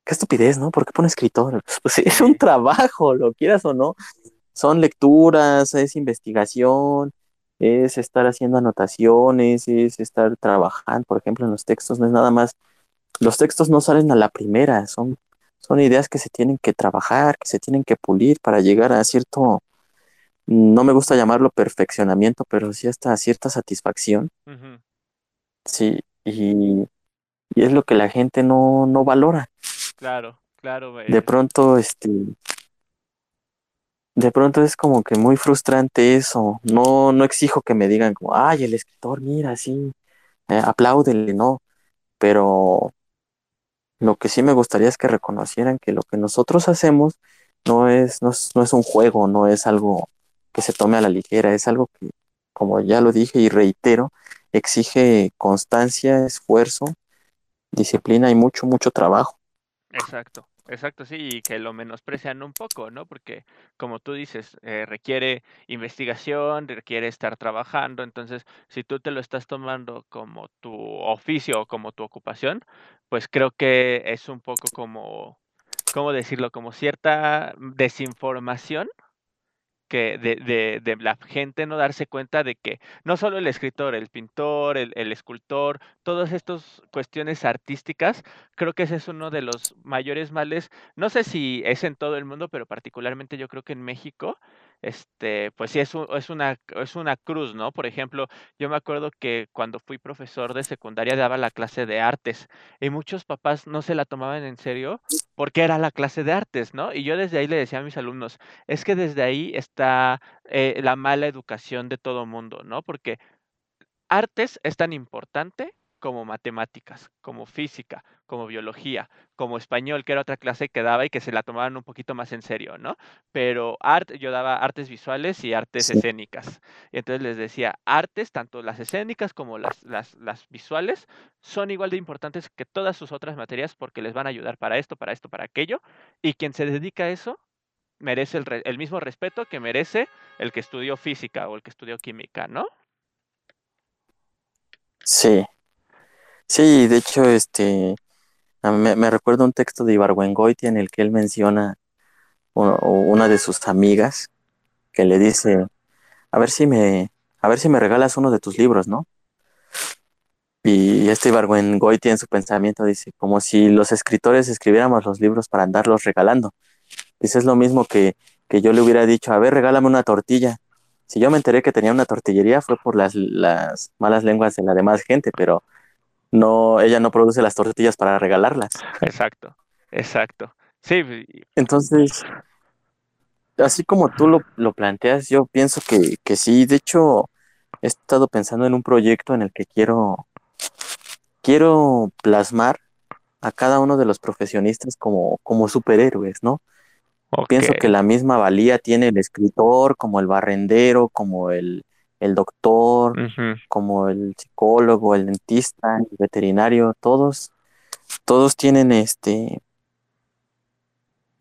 qué estupidez, ¿no? ¿Por qué pone escritor? Pues es un trabajo, lo quieras o no. Son lecturas, es investigación, es estar haciendo anotaciones, es estar trabajando, por ejemplo, en los textos, no es nada más. Los textos no salen a la primera, son, son ideas que se tienen que trabajar, que se tienen que pulir para llegar a cierto, no me gusta llamarlo perfeccionamiento, pero sí hasta cierta satisfacción, sí, y, y es lo que la gente no, no valora. Claro, claro. De pronto, este, de pronto es como que muy frustrante eso. No, no exijo que me digan como, ay, el escritor, mira, sí, eh, apláudele, no. Pero lo que sí me gustaría es que reconocieran que lo que nosotros hacemos no es, no es, no es un juego, no es algo que se tome a la ligera, es algo que, como ya lo dije y reitero, exige constancia, esfuerzo, disciplina y mucho, mucho trabajo. Exacto, exacto, sí, y que lo menosprecian un poco, ¿no? Porque, como tú dices, eh, requiere investigación, requiere estar trabajando, entonces, si tú te lo estás tomando como tu oficio o como tu ocupación, pues creo que es un poco como, ¿cómo decirlo? Como cierta desinformación que de, de, de la gente no darse cuenta de que no solo el escritor, el pintor, el, el escultor, todas estas cuestiones artísticas, creo que ese es uno de los mayores males, no sé si es en todo el mundo, pero particularmente yo creo que en México, este, pues sí es, un- una, es una cruz, ¿no? Por ejemplo, yo me acuerdo que cuando fui profesor de secundaria daba la clase de artes y muchos papás no se la tomaban en serio porque era la clase de artes, ¿no? Y yo desde ahí le decía a mis alumnos, es que desde ahí está eh, la mala educación de todo mundo, ¿no? Porque artes es tan importante como matemáticas, como física, como biología, como español, que era otra clase que daba y que se la tomaban un poquito más en serio, ¿no? Pero art, yo daba artes visuales y artes Sí. escénicas. Y entonces les decía, artes, tanto las escénicas como las, las, las visuales, son igual de importantes que todas sus otras materias porque les van a ayudar para esto, para esto, para aquello. Y quien se dedica a eso merece el, el mismo respeto que merece el que estudió física o el que estudió química, ¿no? Sí, sí, de hecho, este, me, me recuerda un texto de Ibargüengoitia en el que él menciona u- una de sus amigas que le dice, a ver si me, a ver si me regalas uno de tus libros, ¿no? Y este Ibargüengoitia en su pensamiento dice, como si los escritores escribiéramos los libros para andarlos regalando. Dice, es lo mismo que, que yo le hubiera dicho, a ver, regálame una tortilla. Si yo me enteré que tenía una tortillería fue por las, las malas lenguas de la demás gente, pero no, ella no produce las tortillas para regalarlas. Exacto, exacto. Sí, Entonces, así como tú lo, lo planteas, yo pienso que, que sí. De hecho, he estado pensando en un proyecto en el que quiero, quiero plasmar a cada uno de los profesionistas como, como superhéroes, ¿no? Pienso que la misma valía tiene el escritor, como el barrendero, como el, el doctor, como el psicólogo, el dentista, el veterinario, todos, todos tienen este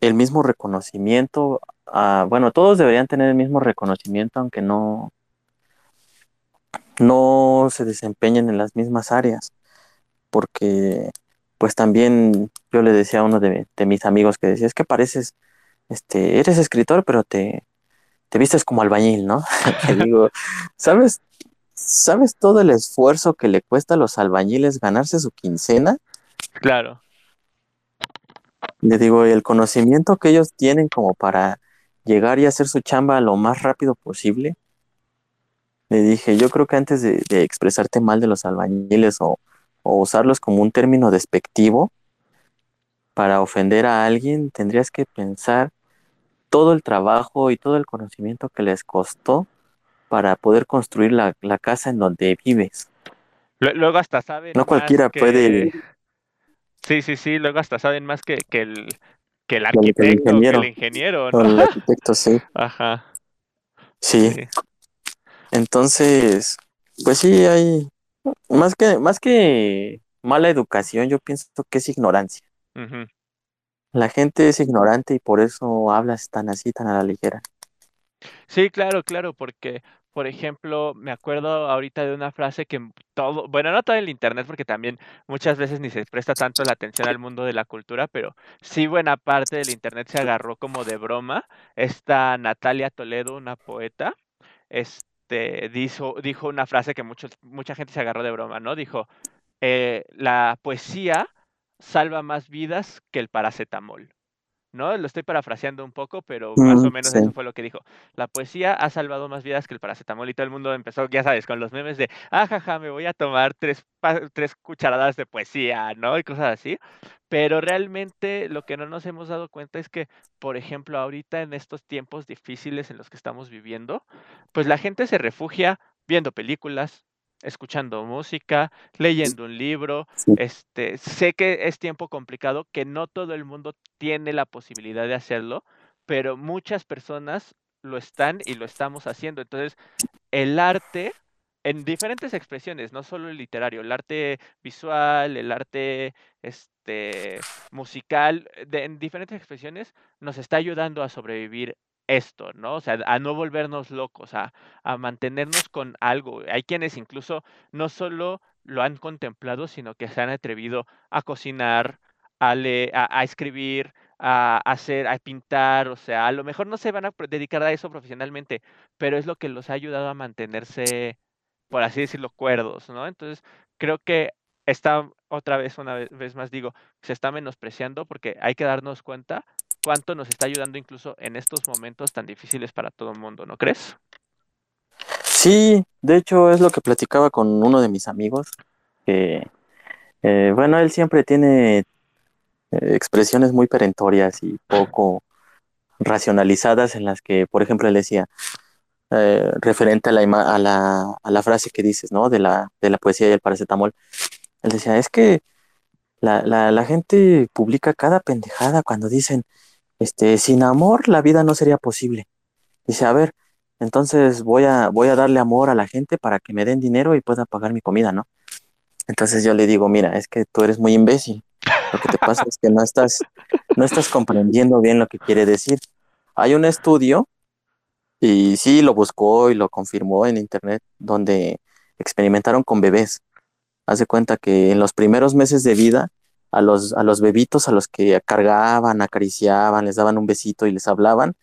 el mismo reconocimiento. ah, bueno, todos deberían tener el mismo reconocimiento, aunque no, no se desempeñen en las mismas áreas, porque pues también yo le decía a uno de, de mis amigos que decía, es que pareces, este, eres escritor, pero te, te vistes como albañil, ¿no? Le digo, ¿sabes? ¿Sabes todo el esfuerzo que le cuesta a los albañiles ganarse su quincena? Claro, Le digo, y el conocimiento que ellos tienen como para llegar y hacer su chamba lo más rápido posible. le dije, yo creo que antes de, expresarte mal de los albañiles o, usarlos como un término despectivo para ofender a alguien, tendrías que pensar todo el trabajo y todo el conocimiento que les costó para poder construir la, casa en donde vives. Luego hasta saben. No cualquiera puede. Sí, sí, sí. Luego hasta saben más que, que el, que el arquitecto, que el ingeniero. ¿no? El arquitecto, sí. Ajá. Sí. Entonces, pues sí, hay. Más que, más que mala educación, yo pienso que es ignorancia. La gente es ignorante y por eso hablas tan así, tan a la ligera. Sí, claro, claro, porque por ejemplo, me acuerdo ahorita de una frase que todo, bueno, no todo el internet, porque también muchas veces ni se presta tanto la atención al mundo de la cultura, pero sí buena parte del internet se agarró como de broma. Esta Natalia Toledo, una poeta, este, dijo, dijo una frase que muchos, mucha gente se agarró de broma, ¿no? Dijo, eh, la poesía salva más vidas que el paracetamol. ¿no? Lo estoy parafraseando un poco, pero más o menos eso fue lo que dijo. La poesía ha salvado más vidas que el paracetamol y todo el mundo empezó, ya sabes, con los memes de, ah, jaja, me voy a tomar tres, tres cucharadas de poesía, ¿no? Y cosas así. Pero realmente lo que no nos hemos dado cuenta es que, por ejemplo, ahorita en estos tiempos difíciles en los que estamos viviendo, pues la gente se refugia viendo películas, escuchando música, leyendo un libro. Este, sé que es tiempo complicado, que no todo el mundo tiene la posibilidad de hacerlo, pero muchas personas lo están y lo estamos haciendo. Entonces, el arte en diferentes expresiones, no solo el literario, el arte visual, el arte este musical, en diferentes expresiones nos está ayudando a sobrevivir esto, ¿no? O sea, a no volvernos locos, a, a mantenernos con algo. Hay quienes incluso no solo lo han contemplado, sino que se han atrevido a cocinar, a, a, escribir, a, hacer, a pintar, o sea, a lo mejor no se van a dedicar a eso profesionalmente, pero es lo que los ha ayudado a mantenerse, por así decirlo, cuerdos, ¿no? Entonces, creo que está otra vez, una vez más digo, se está menospreciando porque hay que darnos cuenta cuánto nos está ayudando incluso en estos momentos tan difíciles para todo el mundo, ¿no crees? Sí, de hecho es lo que platicaba con uno de mis amigos, que, eh, bueno, él siempre tiene eh, expresiones muy perentorias y poco racionalizadas en las que, por ejemplo, él decía, eh, referente a la, a, la, a la frase que dices, ¿no? De la, de la poesía y el paracetamol, él decía, es que la, la, la gente publica cada pendejada cuando dicen, este, sin amor la vida no sería posible. Dice, a ver, entonces voy a, voy a darle amor a la gente para que me den dinero y pueda pagar mi comida, ¿no? Entonces yo le digo, mira, es que tú eres muy imbécil. Lo que te pasa es que no estás, no estás comprendiendo bien lo que quiere decir. Hay un estudio, y sí lo buscó y lo confirmó en internet, donde experimentaron con bebés. Haz de cuenta que en los primeros meses de vida a los, a los bebitos a los que cargaban, acariciaban, les daban un besito y les hablaban,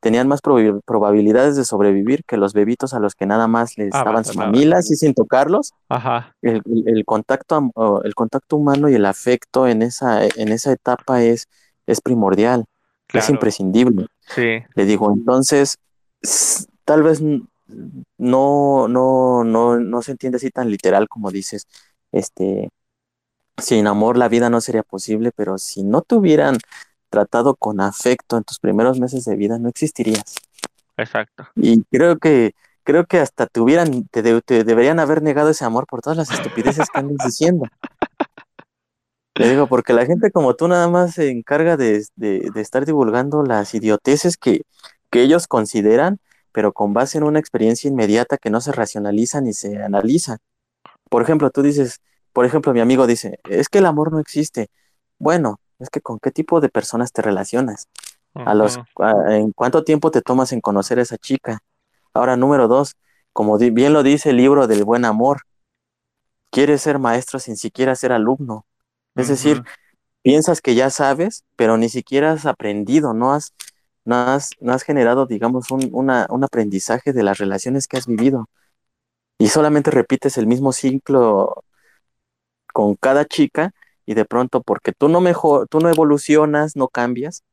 tenían más probabilidades de sobrevivir que los bebitos a los que nada más les ah, daban sus mamilas y sin tocarlos. Ajá. El, el, contacto, el contacto humano y el afecto en esa, en esa etapa es, es primordial, es imprescindible. Sí. Le digo, entonces, tal vez no, no, no, no se entiende así tan literal como dices, este, sin amor la vida no sería posible, pero si no te hubieran tratado con afecto en tus primeros meses de vida, no existirías. Exacto. Y creo que creo que hasta te hubieran, te, deberían haber negado ese amor por todas las estupideces que andas diciendo. Te digo, porque la gente como tú nada más se encarga de, estar divulgando las idioteces que, que ellos consideran, pero con base en una experiencia inmediata que no se racionaliza ni se analiza. Por ejemplo, tú dices, por ejemplo, mi amigo dice, es que el amor no existe. Bueno, es que con qué tipo de personas te relacionas. A los, ¿En cuánto tiempo te tomas en conocer a esa chica? Ahora, número dos, como bien lo dice el libro del buen amor, quieres ser maestro sin siquiera ser alumno. Es decir, piensas que ya sabes, pero ni siquiera has aprendido, no has, no has, no has generado, digamos, un, una, un aprendizaje de las relaciones que has vivido. Y solamente repites el mismo ciclo con cada chica y de pronto porque tú no mejor, tú no evolucionas, no cambias,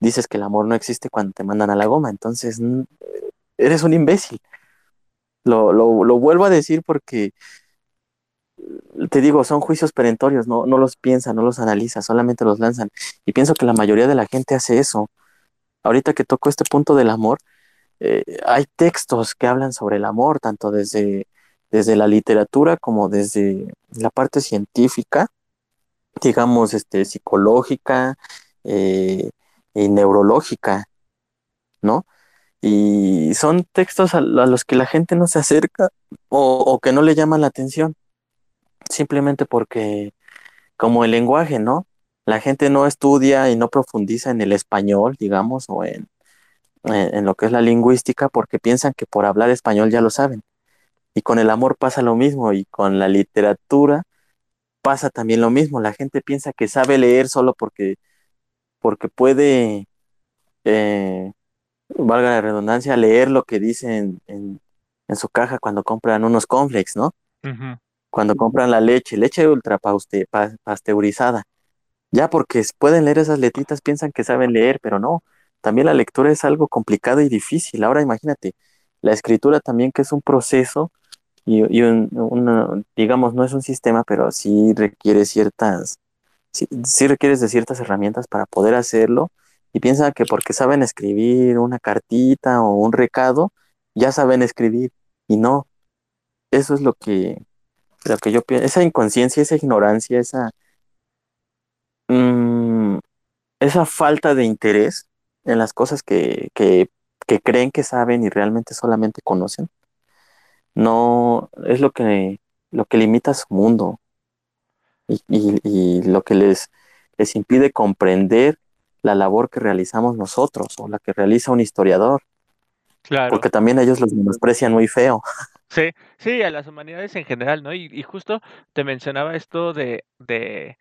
dices que el amor no existe cuando te mandan a la goma, entonces eres un imbécil. Lo, lo, vuelvo a decir porque te digo, son juicios perentorios, no, no los piensa, no los analiza, solamente los lanzan. Y pienso que la mayoría de la gente hace eso. Ahorita que toco este punto del amor, eh, hay textos que hablan sobre el amor, tanto desde, desde la literatura como desde la parte científica, digamos, este, psicológica eh, y neurológica, ¿no? Y son textos a, los que la gente no se acerca o, o que no le llaman la atención simplemente porque como el lenguaje, ¿no? La gente no estudia y no profundiza en el español, digamos, o en, en, lo que es la lingüística, porque piensan que por hablar español ya lo saben. Y con el amor pasa lo mismo, y con la literatura pasa también lo mismo. La gente piensa que sabe leer solo porque, porque puede, eh, valga la redundancia, leer lo que dice en, en, su caja cuando compran unos cornflakes, ¿no? cuando compran la leche, leche ultra pasteurizada. Ya porque pueden leer esas letritas, piensan que saben leer, pero no. También la lectura es algo complicado y difícil. Ahora imagínate, la escritura también que es un proceso y, un, digamos, no es un sistema, pero sí requiere ciertas, sí, requieres de ciertas herramientas para poder hacerlo. Y piensan que porque saben escribir una cartita o un recado, ya saben escribir. Y no, eso es lo que, lo que yo pienso, esa inconsciencia, esa ignorancia, esa, mm, esa falta de interés en las cosas que, que, creen que saben y realmente solamente conocen, no es lo que, lo que limita su mundo y, y, y lo que les, les impide comprender la labor que realizamos nosotros o la que realiza un historiador. Claro. Porque también ellos los menosprecian muy feo. Sí, sí, a las humanidades en general, ¿no? Y, y justo te mencionaba esto de, de,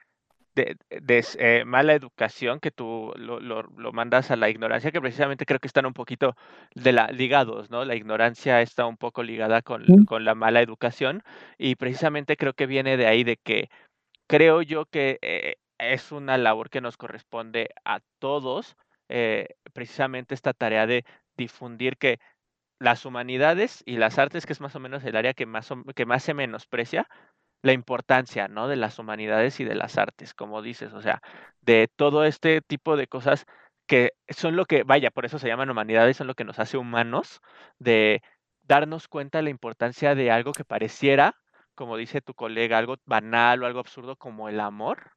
de, de eh, mala educación, que tú lo, lo, lo, mandas a la ignorancia, que precisamente creo que están un poquito de la, ligados, ¿no? La ignorancia está un poco ligada con, con la mala educación y precisamente creo que viene de ahí de que creo yo que eh, es una labor que nos corresponde a todos, eh, precisamente esta tarea de difundir que las humanidades y las artes, que es más o menos el área que más, que más se menosprecia, la importancia, ¿no? De las humanidades y de las artes, como dices, o sea, de todo este tipo de cosas que son lo que, vaya, por eso se llaman humanidades, son lo que nos hace humanos, de darnos cuenta de la importancia de algo que pareciera, como dice tu colega, algo banal o algo absurdo como el amor,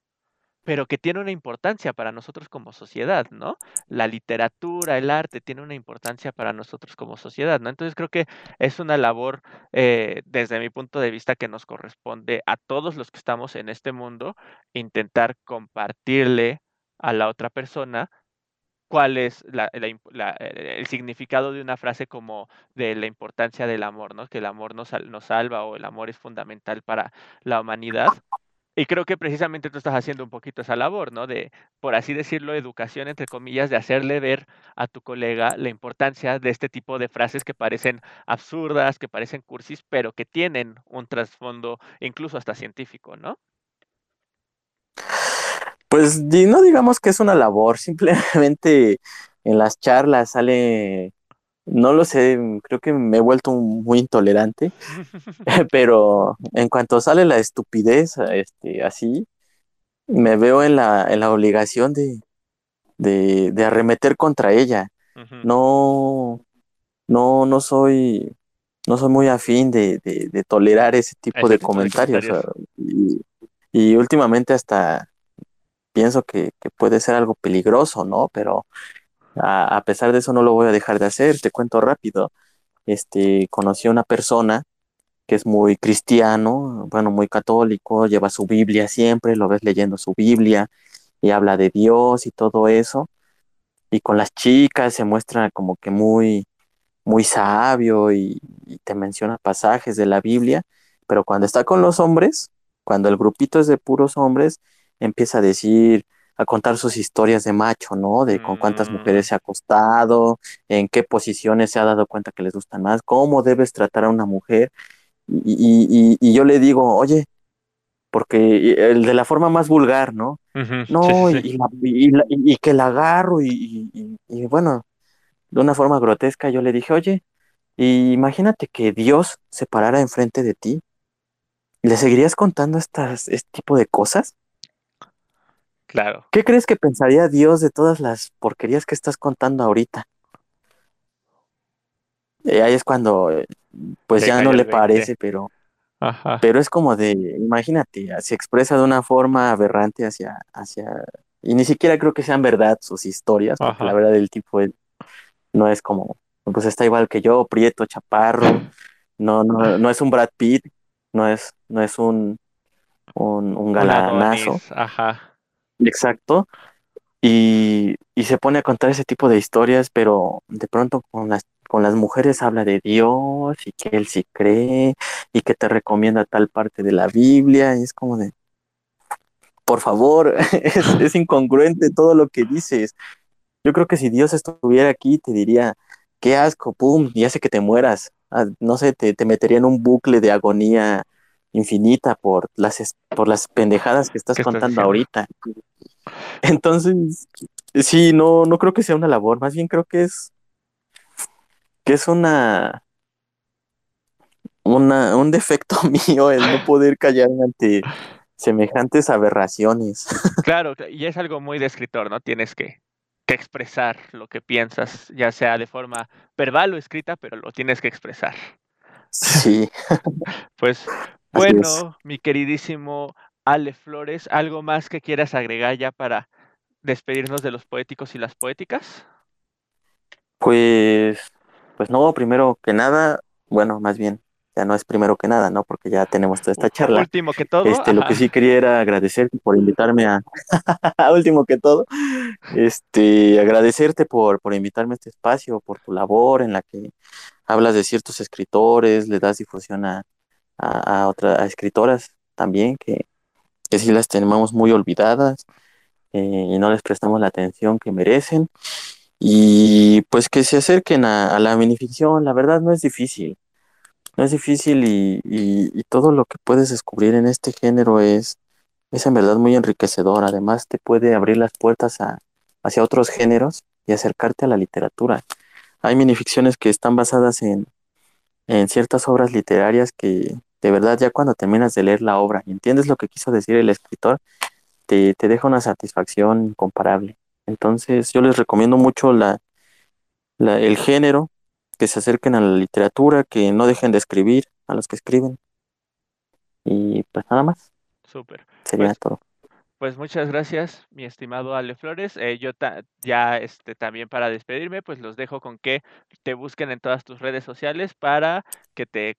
pero que tiene una importancia para nosotros como sociedad, ¿no? La literatura, el arte tiene una importancia para nosotros como sociedad, ¿no? Entonces creo que es una labor, eh, desde mi punto de vista, que nos corresponde a todos los que estamos en este mundo, intentar compartirle a la otra persona cuál es la, el significado de una frase como de la importancia del amor, ¿no? Que el amor nos, nos salva o el amor es fundamental para la humanidad y creo que precisamente tú estás haciendo un poquito esa labor, ¿no? De, por así decirlo, educación, entre comillas, de hacerle ver a tu colega la importancia de este tipo de frases que parecen absurdas, que parecen cursis, pero que tienen un trasfondo incluso hasta científico, ¿no? Pues no digamos que es una labor, simplemente en las charlas sale no lo sé, creo que me he vuelto muy intolerante, pero en cuanto sale la estupidez, este, así, me veo en la, en la obligación de, de, de arremeter contra ella. No, no, no soy, no soy muy afín de, de, tolerar ese tipo, de, comentarios. y, y, últimamente hasta pienso que, que puede ser algo peligroso, ¿no? Pero a, pesar de eso no lo voy a dejar de hacer, te cuento rápido. Este, conocí a una persona que es muy cristiano, bueno, muy católico, lleva su Biblia siempre, lo ves leyendo su Biblia y habla de Dios y todo eso. Y con las chicas se muestra como que muy, muy sabio y, y te menciona pasajes de la Biblia, pero cuando está con los hombres, cuando el grupito es de puros hombres, empieza a decir, a contar sus historias de macho, ¿no? De con cuántas mujeres mm. se ha acostado, en qué posiciones se ha dado cuenta que les gustan más, cómo debes tratar a una mujer. Y, y, yo le digo, oye, porque el de la forma más vulgar, ¿no? no, Y, y, que la agarro y, bueno, de una forma grotesca yo le dije, oye, Y imagínate que Dios se parara enfrente de ti. ¿Le seguirías contando estas, este tipo de cosas? Claro. ¿Qué crees que pensaría Dios de todas las porquerías que estás contando ahorita? Y ahí es cuando, eh, pues ya no le 20. parece, pero, Ajá. pero es como de, imagínate, se expresa de una forma aberrante hacia, hacia, y ni siquiera creo que sean verdad sus historias, porque Ajá. la verdad el tipo es- no es como, pues está igual que yo, prieto, chaparro, no, no, no es un Brad Pitt, no es, no es un, un, un galanazo. Ajá. Exacto. Y, y se pone a contar ese tipo de historias, pero de pronto con las, con las mujeres habla de Dios y que él sí cree y que te recomienda tal parte de la Biblia y es como de, por favor, es, es incongruente todo lo que dices. Yo creo que si Dios estuviera aquí te diría, qué asco, pum, y hace que te mueras. Ah, No sé, te, te metería en un bucle de agonía infinita por las, por las pendejadas que estás ¿Qué estás contando ahorita. Entonces, sí, no, no creo que sea una labor, más bien creo que es, que es una, una, un defecto mío el no poder callarme ante semejantes aberraciones. Claro, cl- y es algo muy de escritor, ¿no? Tienes que, que expresar lo que piensas, ya sea de forma verbal o escrita, pero lo tienes que expresar. Sí, Pues. Bueno, mi queridísimo Ale Flores, ¿algo más que quieras agregar ya para despedirnos de los poéticos y las poéticas? Pues, pues no, primero que nada, bueno, más bien, ya no es primero que nada, ¿no? Porque ya tenemos toda esta charla. Último que todo, Este, lo que sí quería era agradecerte por invitarme a, último que todo, este, agradecerte por, por invitarme a este espacio, por tu labor en la que hablas de ciertos escritores, le das difusión a, a, a otras a escritoras también, que, que sí las tenemos muy olvidadas eh, y no les prestamos la atención que merecen. Y pues que se acerquen a, la minificción, la verdad no es difícil, no es difícil y, y- y todo lo que puedes descubrir en este género es, es en verdad muy enriquecedor. Además te puede abrir las puertas a, hacia otros géneros y acercarte a la literatura. Hay minificciones que están basadas en, en ciertas obras literarias que de verdad ya cuando terminas de leer la obra y entiendes lo que quiso decir el escritor, te, te deja una satisfacción incomparable. Entonces yo les recomiendo mucho la, la- el género, que se acerquen a la literatura, que no dejen de escribir a los que escriben. Y pues nada más, súper. sería Pues todo. Pues muchas gracias, mi estimado Ale Flores. Eh, yo ta- ya este, también para despedirme, pues los dejo con que te busquen en todas tus redes sociales para que te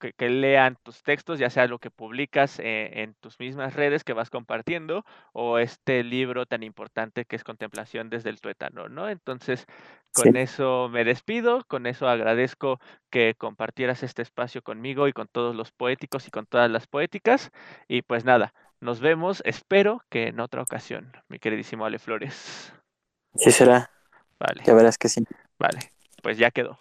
que, que lean tus textos, ya sea lo que publicas eh, en tus mismas redes que vas compartiendo o este libro tan importante que es Contemplación desde el tuétano, ¿no? Entonces, Sí, con eso me despido, con eso agradezco que compartieras este espacio conmigo y con todos los poéticos y con todas las poéticas. Y pues nada, nos vemos, espero que en otra ocasión, mi queridísimo Ale Flores. sí será, Vale, ya verás que sí. vale, pues ya quedó.